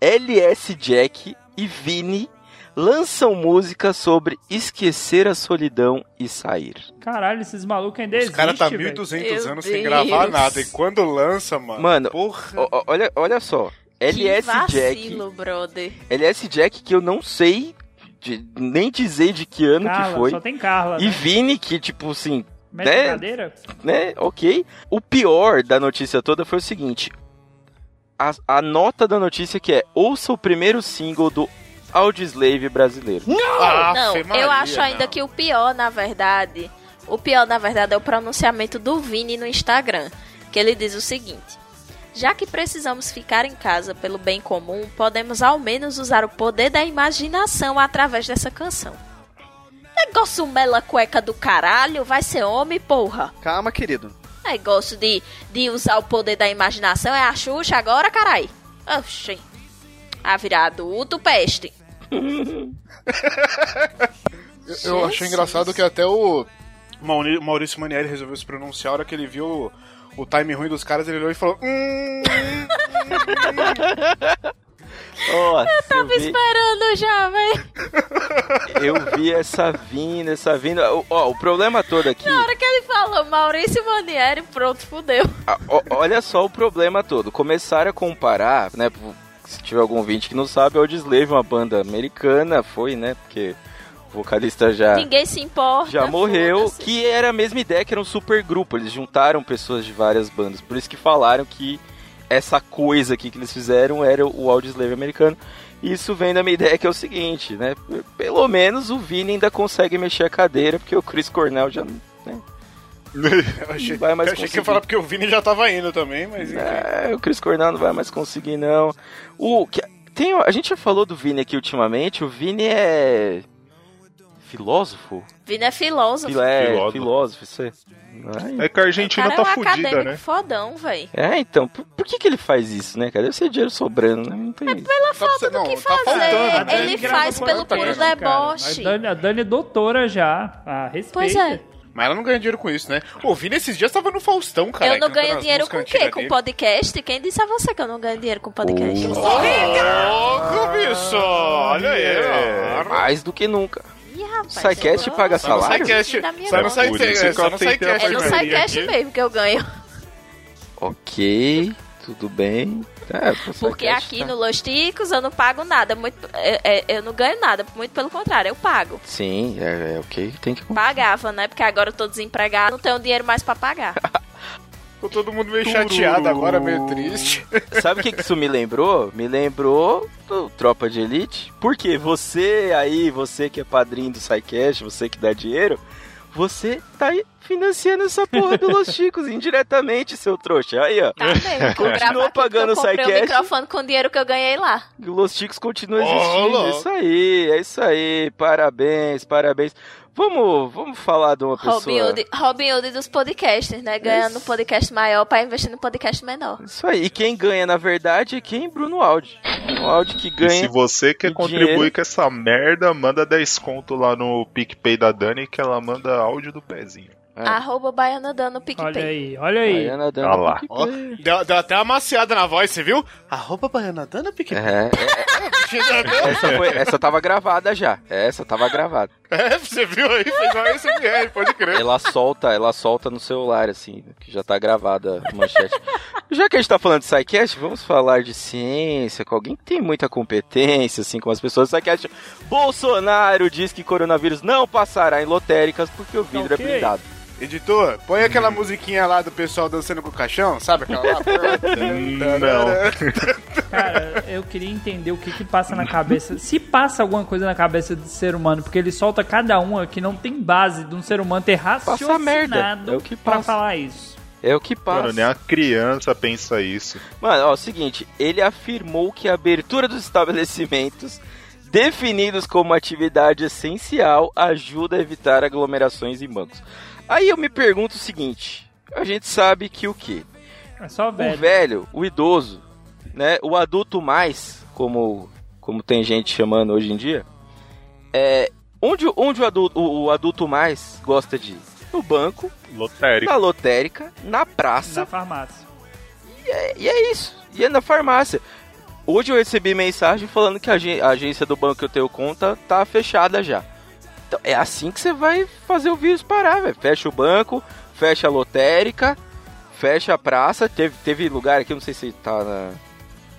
LS Jack e Vini lançam música sobre esquecer a solidão e sair. Caralho, esses malucos ainda Os existem, caras tá velho. 1.200 Meu anos sem gravar nada. E quando lança, mano. Mano, ó, olha, olha só. LS que Jack. vacilo, brother. LS Jack que eu não sei de- nem dizer de que ano Carla, que foi. só tem Carla, E né? Vini que tipo assim, Mete né? cadeira? né? Ok. O pior da notícia toda foi o seguinte: a, a nota da notícia que é ouça o primeiro single do Audioslave brasileiro. Ah, Não, eu Maria, acho ainda não. que o pior, na verdade, o pior, na verdade, é o pronunciamento do Vini no Instagram, que ele diz o seguinte: Já que precisamos ficar em casa pelo bem comum, podemos ao menos usar o poder da imaginação através dessa canção. Negócio mela cueca do caralho, vai ser homem, porra. Calma, querido. Negócio de, de usar o poder da imaginação é a Xuxa agora, carai. Oxi. A virar adulto, peste. Eu, eu achei engraçado que até o Maurício Manieri resolveu se pronunciar. A hora que ele viu o, o time ruim dos caras, ele olhou e falou: Hum. Nossa, eu, Tava vi, esperando já, velho. eu vi essa vinda, essa vinda. Ó, ó, o problema todo aqui. Na hora que ele falou Maurício Manieri, pronto, fudeu. Ah, ó, olha só o problema todo. Começaram a comparar, né? Se tiver algum ouvinte que não sabe, Audioslave, uma banda americana, foi, né? Porque o vocalista já, Ninguém se importa. já morreu. Que era a mesma ideia, que era um super grupo. Eles juntaram pessoas de várias bandas. Por isso que falaram que essa coisa aqui que eles fizeram era o Audioslave americano. E Isso vem da minha ideia que é o seguinte, né? Pelo menos o Vini ainda consegue mexer a cadeira, porque o Chris Cornell já né? Eu achei, vai mais eu achei que ia falar porque o Vini já tava indo também, mas. É, o Chris Cornell não vai mais conseguir, não. O, que, tem, a gente já falou do Vini aqui ultimamente. O Vini é. Filósofo? Vini é filósofo. Fil- é, Filósofo. filósofo, isso é. Ai. É que a O Argentina cara tá é um fudida, acadêmico né? fodão, velho. É, então, por, por que, que ele faz isso, né, cara? Deve ser dinheiro sobrando, né? Não tem. Tá Falta não, do que tá fazer. faltando, né? Ele faz pelo puro deboche. A Dani, a Dani é doutora já. Ah, respeita. Pois é. Mas ela não ganha dinheiro com isso, né? O Vini esses dias tava no Faustão, cara. eu não ganho dinheiro com o quê? Com dele. podcast? Quem disse a você que eu não ganho dinheiro com podcast? Louco, bicho! Olha aí, ó. Mais do que nunca. Ih, rapaz, Psycast eu- paga salário? Só no que só eu no SciCast É no aqui. mesmo que eu ganho. Ok, tudo bem. É, Porque aqui tá. no Los Ticos eu não pago nada. Muito, é- é- eu não ganho nada. Muito pelo contrário, eu pago. Sim, é, é o que tem que Pagava, né? Porque agora eu tô desempregado, não tenho dinheiro mais pra pagar. Ficou todo mundo meio chateado agora, meio triste. Sabe o que, que isso me lembrou? Me lembrou do Tropa de Elite. Porque você aí, você que é padrinho do SciCast, você que dá dinheiro, você tá aí financiando essa porra do Los Chicos indiretamente, seu trouxa. Aí, ó. Tá mesmo. Continua pagando eu o SciCast. microfone com o dinheiro que eu ganhei lá. O Los Chicos continua existindo. louco. é isso aí, é isso aí. Parabéns, parabéns. Vamos, vamos falar de uma pessoa. Robin Hood, Robin Hood dos podcasts, né? Ganhando um podcast maior pra investir no podcast menor. Isso aí. E quem ganha, na verdade, é quem? Bruno Aldi. Bruno Aldi que E ganha. se você quer contribuir dinheiro. com essa merda, manda 10 conto lá no PicPay da Dani que ela manda áudio do pezinho. É. Arroba Baiana Olha PicPay. aí, olha aí. Baiana dando Ah lá. Deu, deu até uma maciada na voz, você viu? Arroba Baiana Dana Pique. É, é, essa, foi, essa tava gravada já. Essa tava gravada. É, você viu aí? Fez uma SMR, pode crer. Ela solta, ela solta no celular, assim, que já tá gravada a manchete. Já que a gente tá falando de SciCast, vamos falar de ciência, com alguém que tem muita competência, assim, com as pessoas do SciCast. Bolsonaro diz que coronavírus não passará em lotéricas porque o vidro Ok. é blindado. Editor, põe aquela musiquinha lá do pessoal dançando com o caixão, sabe aquela lá? Não. Cara, eu queria entender o que que passa na cabeça. Se passa alguma coisa na cabeça do ser humano, porque ele solta cada uma que não tem base de um ser humano ter raciocinado merda, é o que pra passa. falar isso. É o que passa. Mano, nem a criança pensa isso. Mano, ó, o seguinte, ele afirmou que a abertura dos estabelecimentos definidos como atividade essencial ajuda a evitar aglomerações em bancos. Aí eu me pergunto o seguinte, a gente sabe que o quê? É só O velho. velho, o idoso, né, o adulto mais, como como tem gente chamando hoje em dia, é onde, onde o, adulto, o, o adulto mais gosta de ir? No banco, Lotérico. na lotérica, na praça, Na farmácia. e é isso. E é na farmácia. Hoje eu recebi mensagem falando que a agência do banco que eu tenho conta tá fechada já. Então é assim que você vai fazer o vírus parar, velho. Fecha o banco, fecha a lotérica, fecha a praça. Teve, teve lugar aqui, não sei se tá na,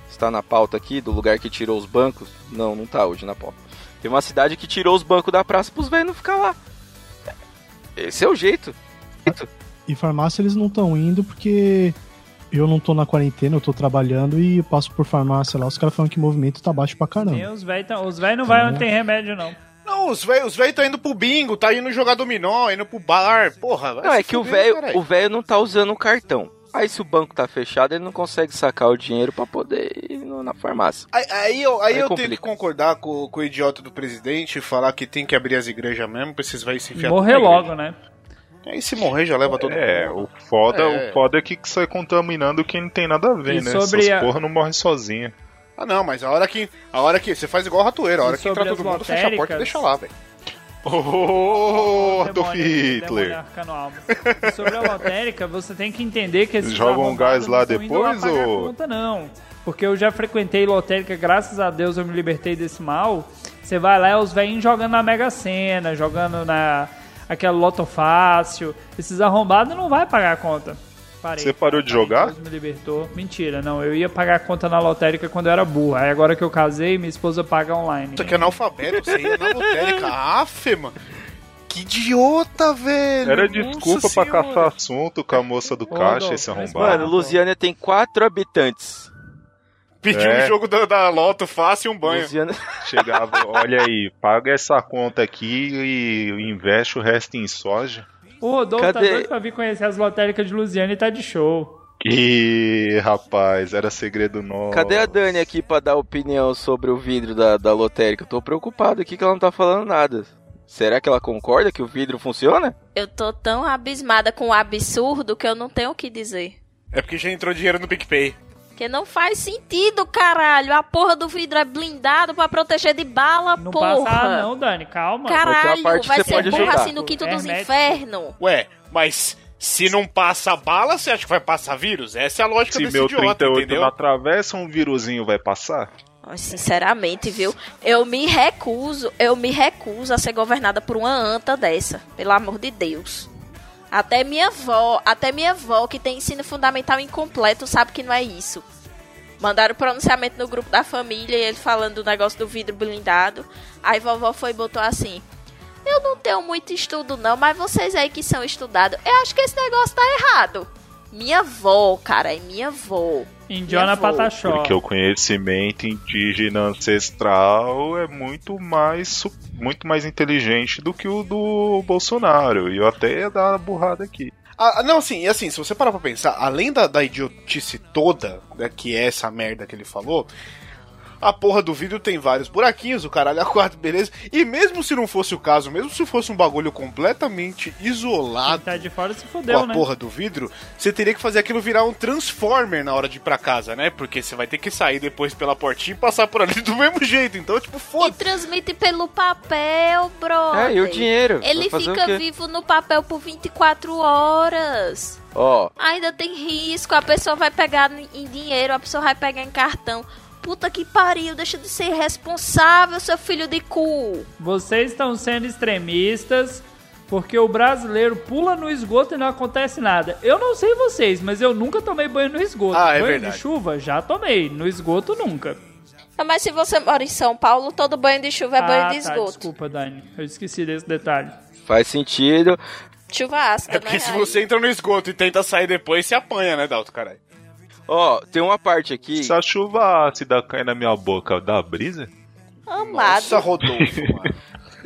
se tá na pauta aqui, do lugar que tirou os bancos. Não, não tá hoje na pauta. Tem uma cidade que tirou os bancos da praça pros velhos não ficar lá. Esse é o jeito. E farmácia eles não estão indo porque eu não tô na quarentena, eu tô trabalhando e passo por farmácia lá. Os caras falam que o movimento tá baixo pra caramba. Tem os velhos velhos não vai onde tem remédio, não. Não, os velhos os tá indo pro bingo, tá indo jogar dominó, indo pro bar, porra. vai Não, é que o fuder, o velho não tá usando o cartão. Aí se o banco tá fechado, ele não consegue sacar o dinheiro pra poder ir no- na farmácia. Aí, aí eu, aí Aí eu tenho que concordar com, com o idiota do presidente e falar que tem que abrir as igrejas mesmo pra esses velhos se enfiar Morrer tudo na igreja. logo, né? Aí se morrer já leva todo É, mundo. o foda, É. o foda é que você vai contaminando quem não tem nada a ver, E né? sobre Essas a- porra não morre sozinha. Ah não, mas a hora que. A hora que. Você faz igual a ratoeira, a hora E que entra todo mundo, fecha a porta e deixa lá, velho. Ô, Adolf demônio Hitler! E sobre a lotérica, você tem que entender que esses Jogam um gás lá depois, pagar ou- conta, não. Porque eu já frequentei lotérica, graças a Deus eu me libertei desse mal. Você vai lá, é os velhinhos jogando na Mega Sena, jogando na aquela Loto Fácil. Esses arrombados não vai pagar a conta. Parei. Você parou de jogar? Deus me libertou. Mentira, não. Eu ia pagar a conta na lotérica quando eu era burra. Aí agora que eu casei, minha esposa paga online. Isso aqui é analfabeto, você ia na lotérica. Afe, mano. Que idiota, velho. Era Nossa desculpa pra senhora. caçar assunto com a moça do caixa, esse arrombado. Mano, Lusiana tem quatro habitantes. Pediu É. um jogo da, da Loto fácil e um banho. Lusiana... Chegava, olha aí, paga essa conta aqui e investe o resto em soja. O Rodolfo tá Cadê? doido pra vir conhecer as lotéricas de Lusiana e tá de show. Ih, rapaz, era segredo nosso. Cadê a Dani aqui pra dar opinião sobre o vidro da, da lotérica? Eu tô preocupado aqui que ela não tá falando nada. Será que ela concorda que o vidro funciona? Eu tô tão abismada com o absurdo que eu não tenho o que dizer. É porque já entrou dinheiro no PicPay. Que não faz sentido, caralho. A porra do vidro é blindado pra proteger de bala, Não porra. passa ah, não, Dani, calma. Vai Caralho, vai você ser ajudar. assim no quinto dos Hermético. infernos. Ué, mas se não passa bala, você acha que vai passar vírus? Essa é a lógica Se desse meu idiota, 38 entendeu? não atravessa, um vírusinho vai passar? Sinceramente, viu? Eu me recuso, eu me recuso a ser governada por uma anta dessa. Pelo amor de Deus. Até minha avó, até minha avó que tem ensino fundamental incompleto sabe que não é isso. Mandaram o pronunciamento no grupo da família ele falando do negócio do vidro blindado. Aí vovó foi e botou assim: Eu não tenho muito estudo, não, mas vocês aí que são estudados, eu acho que esse negócio tá errado. Minha avó, cara, é minha avó. Indiana. Pataxó. Porque o conhecimento indígena ancestral é muito mais muito mais inteligente do que o do Bolsonaro. E eu até ia dar uma burrada aqui. Ah, não, assim, e assim, se você parar pra pensar, além da, da idiotice toda, né, que é essa merda que ele falou, a porra do vidro tem vários buraquinhos, o caralho a quatro, beleza? E mesmo se não fosse o caso, mesmo se fosse um bagulho completamente Quem isolado tá de fora se com fudeu, a né? porra do vidro, você teria que fazer aquilo virar um transformer na hora de ir pra casa, né? Porque você vai ter que sair depois pela portinha e passar por ali do mesmo jeito. Então, tipo, E foda transmite pelo papel, bro. É, e o dinheiro? Ele fica vivo no papel por 24 horas. Ó, Ainda tem risco, a pessoa vai pegar em dinheiro, a pessoa vai pegar em cartão. Puta que pariu, deixa de ser irresponsável, seu filho de cu. Vocês estão sendo extremistas porque o brasileiro pula no esgoto e não acontece nada. Eu não sei vocês, mas eu nunca tomei banho no esgoto. Ah, é banho verdade. de chuva, já tomei. No esgoto, nunca. Ah, Mas se você mora em São Paulo, todo banho de chuva é banho ah, de tá, esgoto. desculpa, Dani. Eu esqueci desse detalhe. faz sentido. Chuva ácida, É porque né? se Aí- você entra no esgoto e tenta sair depois, você apanha, né, Dalton, caralho? Ó, tem uma parte aqui. Se a chuva ácida cair na minha boca, dá brisa? Amado, Nossa, Rodolfo, mano.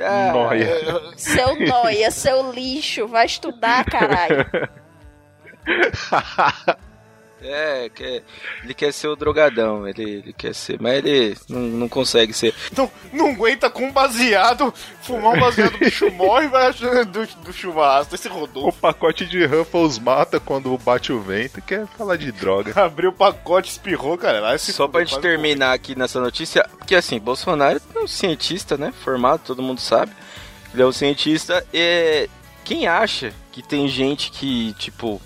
Ah, Noia. seu noia, seu lixo, vai estudar, caralho. É, quer, ele quer ser o drogadão, ele, ele quer ser, mas ele não, não consegue ser. Então, não aguenta com baseado, fumar um baseado, o bicho morre e vai achando do, do churrasco. Esse O Rodolfo pacote de Ruffles mata quando bate o vento quer falar de droga. abriu o pacote, espirrou, cara. Lá Só pra gente terminar aqui nessa notícia, porque assim, Bolsonaro é um cientista, né? Formado, todo mundo sabe. Ele é um cientista. E quem acha que tem gente que, tipo,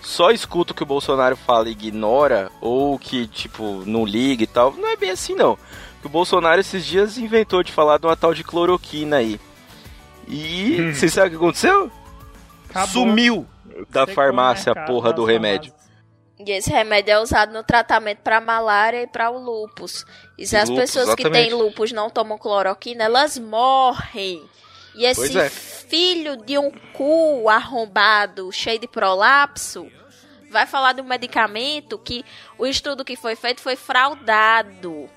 só escuta o que o Bolsonaro fala e ignora, ou que, tipo, não liga e tal, não é bem assim não. O Bolsonaro esses dias inventou de falar de uma tal de cloroquina aí. E vocês sabem o que aconteceu? Acabou. Sumiu da Secou o farmácia a porra do remédio. farmácias. E esse remédio é usado no tratamento para malária e para o lupus. E se as Lúpus, pessoas que exatamente. têm lupus não tomam cloroquina, elas morrem. E esse é. Filho de um cu arrombado, cheio de prolapso, vai falar de um medicamento que o estudo que foi feito foi fraudado.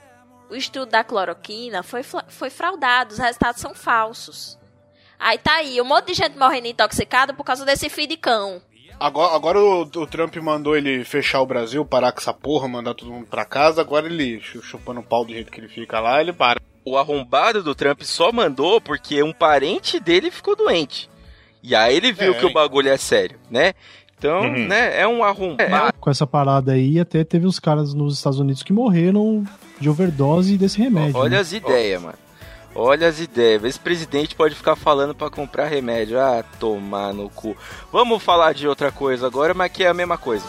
O estudo da cloroquina foi, foi fraudado, os resultados são falsos. Aí tá aí, um monte de gente morrendo intoxicada por causa desse filho de cão. Agora, agora o, o Trump mandou ele fechar o Brasil, parar com essa porra, mandar todo mundo pra casa. Agora ele, chu- chupando o pau do jeito que ele fica lá, ele para. O arrombado do Trump só mandou porque um parente dele ficou doente. E aí ele viu É, que o bagulho é sério, né? Então, Uhum. né, é um arrombado. Com essa parada aí, até teve uns caras nos Estados Unidos que morreram de overdose desse remédio. Olha né? as ideias, mano. Olha as ideias. Esse presidente pode ficar falando pra comprar remédio. Ah, tomar no cu. Vamos falar de outra coisa agora, mas que é a mesma coisa.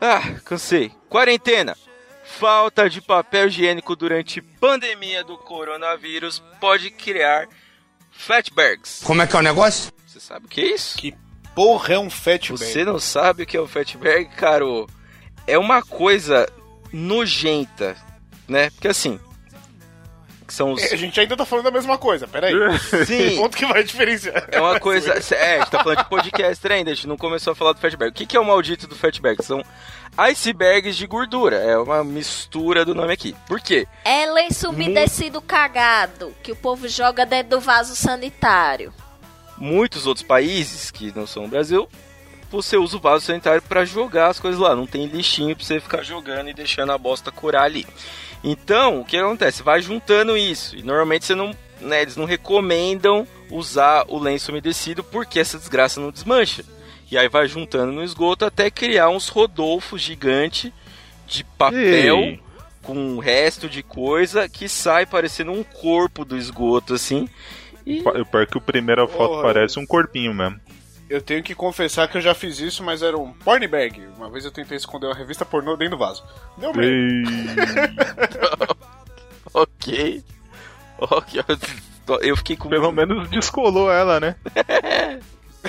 Ah, cansei. Quarentena. Falta de papel higiênico durante pandemia do coronavírus pode criar fatbergs. Como é que é o negócio? Você sabe o que é isso? Que porra é um fatberg? Você não sabe o que é o fatberg, caro? É uma coisa nojenta, né? Porque assim, que são os... É, A gente ainda tá falando da mesma coisa, peraí. Sim, Ponto que vai diferenciar. é uma coisa... É, a gente tá falando de podcast ainda, a gente não começou a falar do fatberg. O que que é o maldito do fatberg? São icebergs de gordura, é uma mistura do nome aqui. Por quê? É lenço umedecido cagado que o povo joga dentro do vaso sanitário. muitos outros países que não são o Brasil, você usa o vaso sanitário para jogar as coisas lá. Não tem lixinho para você ficar jogando e deixando a bosta curar ali. Então, o que acontece? Vai juntando isso. E normalmente você não, né, eles não recomendam usar o lenço umedecido porque essa desgraça não desmancha. E aí vai juntando no esgoto até criar uns rodolfos gigante de papel Ei. com o resto de coisa que sai parecendo um corpo do esgoto assim. E O pior que o primeira foto parece um corpinho mesmo. Eu tenho que confessar que eu já fiz isso, mas era um porn bag. Uma vez eu tentei esconder uma revista pornô dentro do vaso. Deu. Ei, Ok. Ok. Eu fiquei com. Pelo menos descolou ela, né?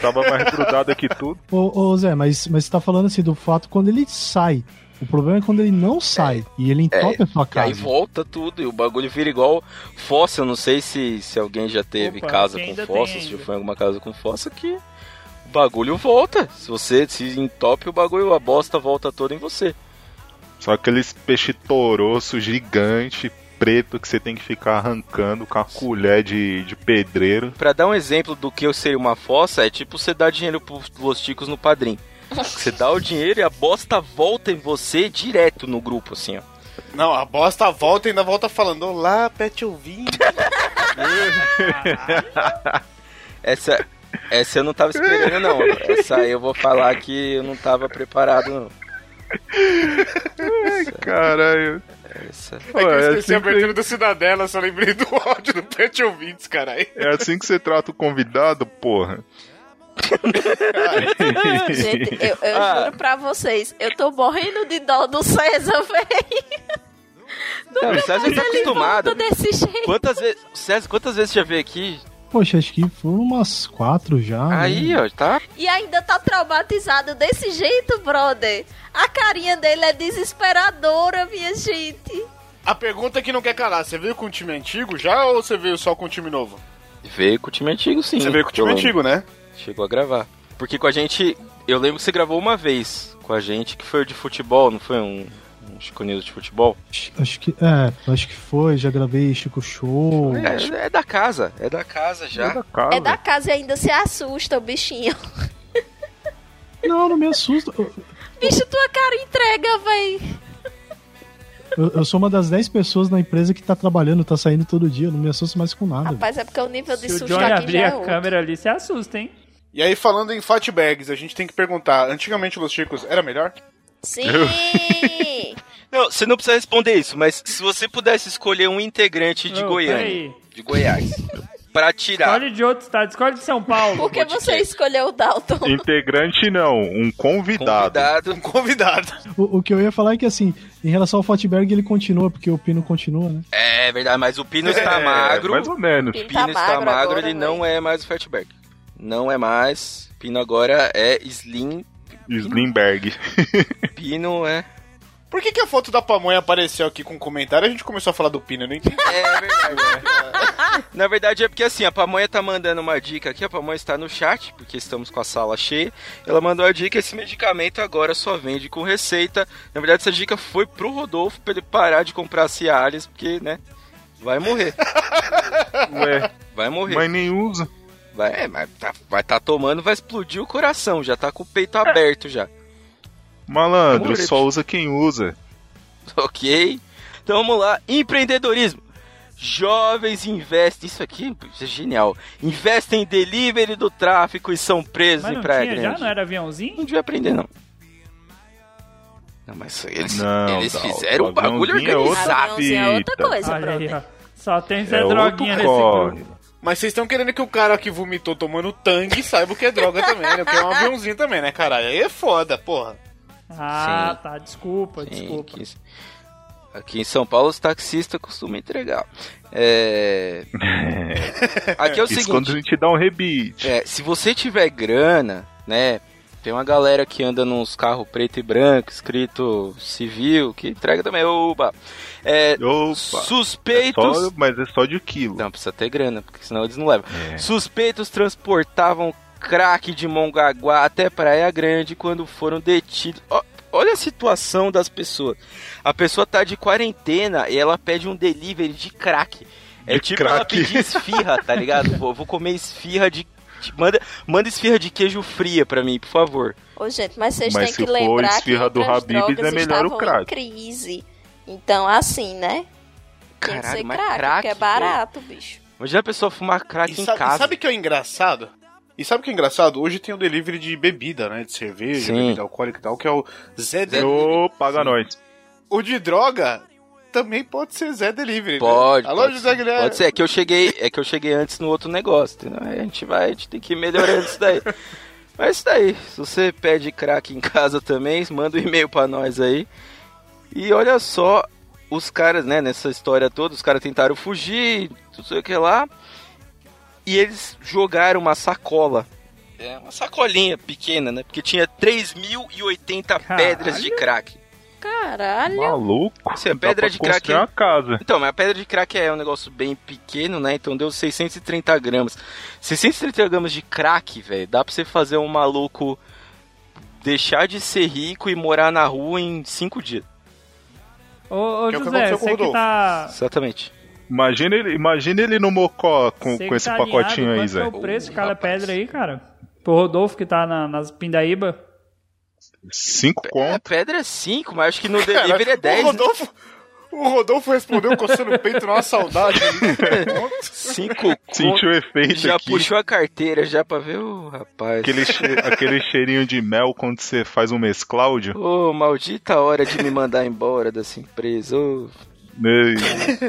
Tava mais grudada que tudo. Ô, ô, Zé, mas, mas você tá falando assim do fato quando ele sai. O problema é quando ele não sai e ele entope a sua E aí casa. volta tudo e o bagulho vira igual fossa. Eu não sei se, se alguém já teve Opa, casa com tem se foi em alguma casa com fossa, que bagulho volta. Se você se entope, o bagulho, a bosta volta toda em você. Só aqueles peixe toroço gigante, preto, que você tem que ficar arrancando com a colher de, de pedreiro. Pra dar um exemplo do que eu seria uma fossa, é tipo você dar dinheiro pros Los Ticos no padrinho. Você dá o dinheiro e a bosta volta em você direto no grupo, assim, ó. Não, a bosta volta e ainda volta falando: Olá, pet ouvinte. Essa, essa eu não tava esperando, não. Essa aí eu vou falar que eu não tava preparado, não. Caralho. Essa... É que eu Ué, esqueci assim a que- abertura do Cidadela, só lembrei do áudio do pet ouvintes, caralho. É assim que você trata o convidado, porra. Gente, eu, eu Ah. juro pra vocês, eu tô morrendo de dó do César, velho. Não, o César tá acostumado. volta desse jeito. Quantas vezes. César, quantas vezes você já veio aqui? Poxa, acho que foram umas quatro já. né? Aí, ó, tá. E ainda tá traumatizado desse jeito, brother. A carinha dele é desesperadora, minha gente. A pergunta que não quer calar: você veio com o time antigo já ou você veio só com o time novo? Veio com o time antigo, sim. Você veio com o time antigo, né? Chegou a gravar. Porque com a gente. Eu lembro que você gravou uma vez com a gente, que foi o de futebol, não foi um. Chico News de futebol? Acho que. É, acho que foi, já gravei Chico Show. É, é da casa, é da casa já. É da casa. É da casa e ainda se assusta, o bichinho. Não, não me assusta. Bicho, tua cara entrega, véi. eu- eu sou uma das 10 pessoas na empresa que tá trabalhando, tá saindo todo dia. Eu não me assusto mais com nada. Rapaz, é porque o nível de Se o susto Johnny aqui abrir já é a outro. câmera ali, você assusta, hein? E aí, falando em fatbags, a gente tem que perguntar: antigamente Los Chicos era melhor? Sim! Não, você não precisa responder isso, mas se você pudesse escolher um integrante de Ô, Goiânia, peraí. de Goiás, pra tirar. Escolhe de outro estado, escolhe de São Paulo. Por que você escolheu o Dalton? Integrante não, um convidado. Convidado. Um convidado. O, o que eu ia falar é que, assim, em relação ao Fatberg, ele continua, porque o Pino continua, né? É verdade, mas o Pino está É, magro. Mais ou menos. Pino O Pino tá está magro magro, agora, ele não é mais o Fatback. Não é mais. Pino agora é Slim. Slimberg. Pino é. Por que, que a foto da pamonha apareceu aqui com um comentário a gente começou a falar do Pino? Eu não entendi. É verdade. Na verdade é porque assim, a Pamonha tá mandando uma dica aqui, a Pamonha está no chat, porque estamos com a sala cheia. Ela mandou a dica, esse medicamento agora só vende com receita. Na verdade essa dica foi pro Rodolfo pra ele parar de comprar Cialis, porque, né, vai morrer. Ué, Vai morrer. mas nem usa. Vai, é, mas tá, vai tá tomando, vai explodir o coração, já tá com o peito aberto já. Malandro, só usa quem usa. Ok? Então vamos lá, empreendedorismo. Jovens investem, isso aqui é genial. Investem em delivery do tráfico e são presos Mas em não Praia tinha Grande. já? Não era aviãozinho? Não devia aprender, não. Não, mas eles, Não, eles não, fizeram o um bagulho é outra organizado. É outra coisa, Olha aí. Só tem Zé É Droguinha outro nesse corre. grupo. Mas vocês estão querendo que o cara que vomitou tomando tangue saiba o que é droga também, né? Porque é um aviãozinho também, né, caralho? Aí é foda, porra. Ah, Sim. tá. Desculpa, Sim, desculpa. Aqui, aqui em São Paulo, os taxistas costumam entregar. É... Aqui é o Isso seguinte. quando a gente dá um rebite. É, se você tiver grana, né? Tem uma galera que anda nos carros preto e branco, escrito civil, que entrega também. Oba! É, Opa, é suspeitos. só, mas é só de quilo. Não, precisa ter grana, porque senão eles não levam. É. Suspeitos transportavam crack de Mongaguá até Praia Grande quando foram detidos. Olha a situação das pessoas. A pessoa tá de quarentena e ela pede um delivery de crack. É De tipo ela crack. pedir esfirra, tá ligado? Pô, eu vou comer esfirra de. de- Manda, manda esfirra de queijo fria pra mim, por favor. Ô, gente, mas vocês Mas têm se que for lembrar que esfirra do outras Habib's, drogas é melhor o crack. crise. Então, assim, né? Tem que Caralho, ser crack, crack, é barato, bicho. Imagina a pessoa fumar crack E, em sa- e casa. sabe que é o engraçado? E sabe o que é engraçado? Hoje tem o delivery de bebida, né? De cerveja, Sim. bebida alcoólica e tal, que é o Zé Delivery. Ô, paga nós. O de droga também pode ser Zé Delivery. Pode, Né? Alô, pode José ser. Guilherme. Pode ser, é que eu cheguei, é que eu cheguei antes no outro negócio, entendeu? Aí a gente vai, a gente tem que ir melhorando isso daí. Mas é isso daí. Se você pede crack em casa também, manda um e-mail pra nós aí. E olha só, os caras, né, nessa história toda, os caras tentaram fugir, não sei o que lá. E eles jogaram uma sacola. É, uma sacolinha pequena, né? Porque tinha 3.080 pedras de crack. Caralho. Maluco. Você é pedra de crack. construir uma casa. Então, mas a pedra de crack é um negócio bem pequeno, né? Então deu 630 gramas. 630 gramas de crack, velho, dá pra você fazer um maluco deixar de ser rico e morar na rua em 5 dias. Ô, ô é o que José, você que tá. Exatamente. Imagina ele, imagina ele no Mocó com, com esse tá pacotinho aí, Zé. que é o preço de cada pedra aí, cara? Pro Rodolfo que tá na, nas Pindaíba. Cinco É, conto. pedra é 5, mas acho que no delivery é 10. O Rodolfo, o Rodolfo respondeu coçando o peito numa saudade. 5 Sentiu o efeito Já aqui. puxou a carteira já pra ver o rapaz. Aquele, che- aquele cheirinho de mel quando você faz um mescláudio. Ô, maldita hora de me mandar embora dessa empresa. Ô. Né?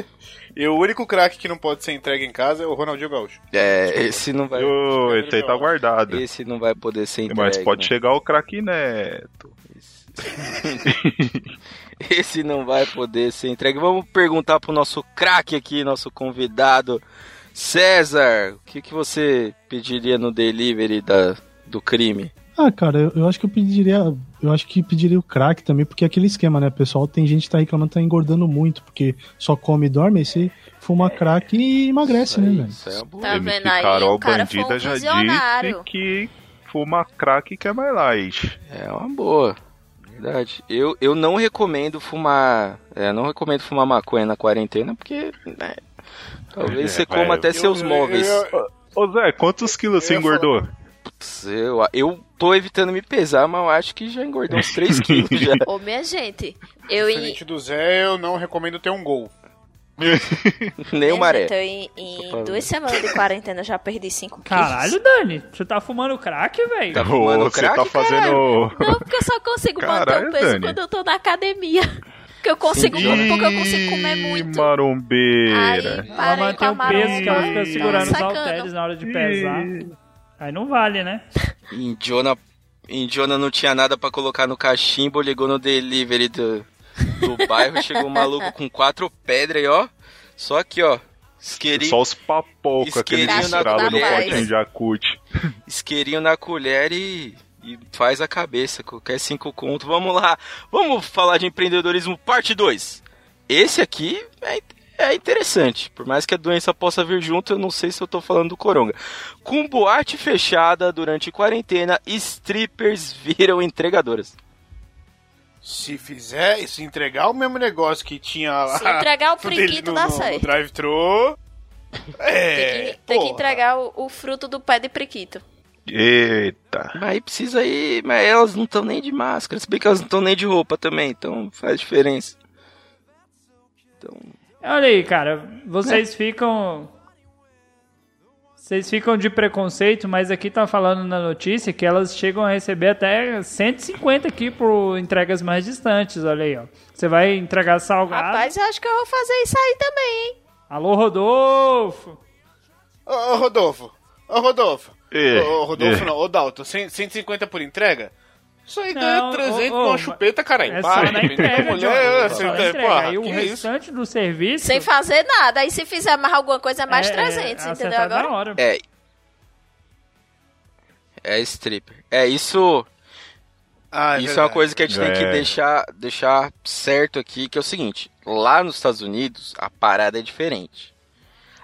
E o único craque que não pode ser entregue em casa é o Ronaldinho Gaúcho. É, esse não vai. Ô, esse aí tá guardado. Esse não vai poder ser entregue. Mas pode né? chegar o craque neto. Esse não vai poder ser entregue. Vamos perguntar pro nosso craque aqui, nosso convidado, César. O que, que você pediria no delivery da, do crime? Ah, cara, eu, eu acho que eu pediria. Eu acho que pediria o crack também, porque é aquele esquema, né? Pessoal, tem gente que tá reclamando que tá engordando muito, porque só come e dorme, aí você fuma crack e emagrece, né, velho? Isso é boa. Tá MC vendo aí? Carol O cara foi um Bandida já disse que fuma crack que é mais light. É uma boa. Verdade. Eu, eu não recomendo fumar. É, não recomendo fumar maconha na quarentena, porque. né, talvez É, você coma até seus Eu- móveis. eu- Ô Zé, quantos quilos você Eu engordou? Putz, Eu, eu tô evitando me pesar, mas eu acho que já engordei uns 3 quilos já. Ô, minha gente, eu em, Diferente do Zé, eu não recomendo ter um gol. Nem o maré. eu em, em duas semanas de quarentena já perdi 5 quilos. Caralho, Dani, você tá fumando crack, velho? Tá fumando Ô, você crack, tá fazendo. Não, porque eu só consigo manter Caralho, o peso Dani. quando eu tô na academia. Porque eu consigo, Sim. porque eu consigo comer muito. Aí, Marombeira. Ela parei com mantém o peso que ela fica segurando os Sacando. halteres na hora de pesar. Aí não vale, né? Indiona, Indiona não tinha nada pra colocar no cachimbo, ligou no delivery do, do bairro, chegou um maluco com quatro pedras aí, ó. Só aqui, ó. Isqueirinho, Só os papocos, aquele estralo no colher. potinho de acute. isqueirinho na colher e, e faz a cabeça. Qualquer cinco conto. Vamos lá. Vamos falar de empreendedorismo parte 2. Esse aqui é, é interessante. Por mais que a doença possa vir junto, eu não sei se eu tô falando do coronga. Com boate fechada durante quarentena, strippers viram entregadoras. Se fizer, se entregar o mesmo negócio que tinha lá. Se entregar o no- certo. No drive-thru. É. Tem que, tem que entregar o, o fruto do pé de priquito. Eita. Mas aí precisa ir, mas elas não estão nem de máscara, se bem que elas não estão nem de roupa também, então faz diferença. Então, Olha aí, cara, vocês ficam. Vocês ficam de preconceito, mas aqui tá falando na notícia que elas chegam a receber até 150 aqui por entregas mais distantes, olha aí, ó. Você vai entregar salgado. Rapaz, eu acho que eu vou fazer isso aí também, hein? Alô, Rodolfo! Ô, ô, Rodolfo. Ô, Rodolfo. É, Ô, Rodolfo é. não. Ô, Dalton. 100 150 por entrega? Isso aí Não, ganha 300 ô, ô, com uma chupeta, cara. É Para, só na entrega, mulher, John, é, na tá- entrega. porra, Aí o restante do serviço... Sem fazer nada. Aí se fizer mais alguma coisa é mais é- 300, é entendeu agora? na hora. é. É stripper. É isso. Ah, isso é uma coisa que a gente tem que É. deixar, deixar certo aqui, que é o seguinte: lá nos Estados Unidos, a parada é diferente.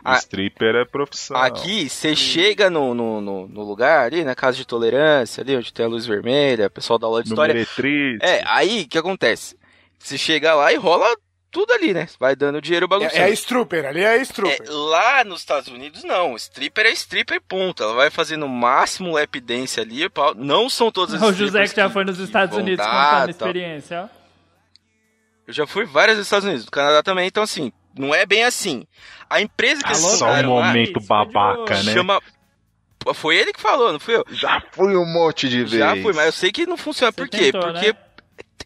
Ah, Stripper é profissão. Aqui, você chega no, no, no, no lugar ali, na casa de tolerância, ali onde tem a luz vermelha, o pessoal da aula de no história. meretriz. É, aí o que acontece? Você chega lá e rola tudo ali, né? Vai dando dinheiro bagunçando. É, é a strooper, ali é a É, lá nos Estados Unidos, não. Stripper é stripper, ponto. Ela vai fazer no máximo lap dance ali. pau. Não são todas as O José que já foi nos Estados Unidos dar, contando a experiência, ó. Eu já fui várias nos Estados Unidos, no Canadá também, então assim, não é bem assim. A empresa que eles Alô, Só um lá momento Isso, babaca, de né? chama... Foi ele que falou, não fui eu? Já fui um monte de vezes. Já fui, mas eu sei que não funciona. Você Por quê? tentou, Porque né?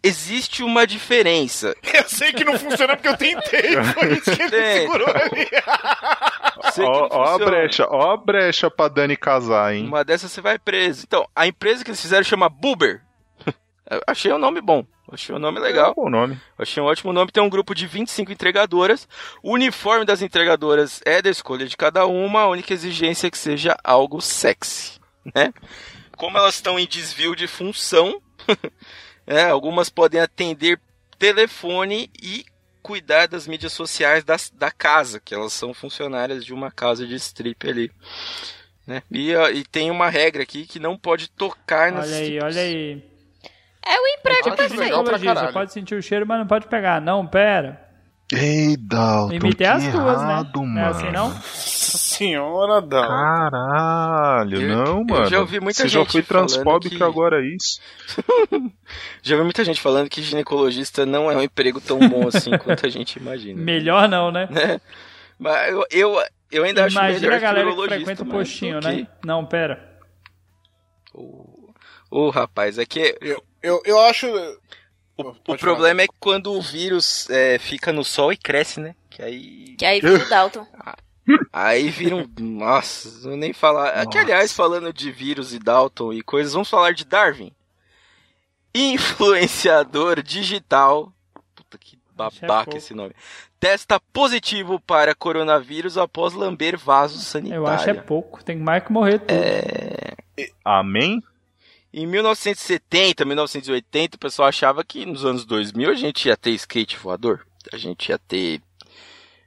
existe uma diferença. Eu sei que não funciona porque eu tentei, foi isso que ele Tem. segurou ali. Ó, ó a brecha, ó a brecha pra Dani casar, hein? Uma dessas você vai preso. Então, a empresa que eles fizeram chama Buber. Eu achei o nome bom. Achei o nome legal. Bom nome. Achei um ótimo nome. Tem um grupo de 25 entregadoras. O uniforme das entregadoras é da escolha de cada uma. A única exigência é que seja algo sexy, né? Como elas estão em desvio de função, é, algumas podem atender telefone e cuidar das mídias sociais das, da casa, que elas são funcionárias de uma casa de strip ali. Né? E, e tem uma regra aqui que não pode tocar nas Olha aí, olha aí. É o emprego pra ginecologista, caralho. pode sentir o cheiro, mas não pode pegar. Não, pera. Ei, Dalton, Imitei que as tuas, né? errado, Não é mano. assim, não? Senhora da. Caralho, Eu- não, eu mano. já ouvi muita Você já gente foi falando transfóbico que- agora, é isso? Já vi muita gente falando que ginecologista não é um emprego tão bom assim quanto a gente imagina. Melhor não, né? Mas eu, eu, eu ainda acho Imagina melhor a galera que frequenta o postinho, né? Não, pera. Ô, ô, rapaz, é que Eu, eu, eu acho. o, o problema é que quando o vírus é, fica no sol e cresce, né? Que aí. Que aí viu o Dalton. Aí vira um. Nossa, eu nem falar. Aqui, aliás, falando de vírus e Dalton e coisas, vamos falar de Darwin. Influenciador digital. Puta que babaca pouco. esse nome. Testa positivo para coronavírus após lamber vaso sanitário. Eu acho é pouco. Tem mais que morrer tudo. Amém? Em 1970, 1980, o pessoal achava que nos anos 2000 a gente ia ter skate voador. A gente ia ter,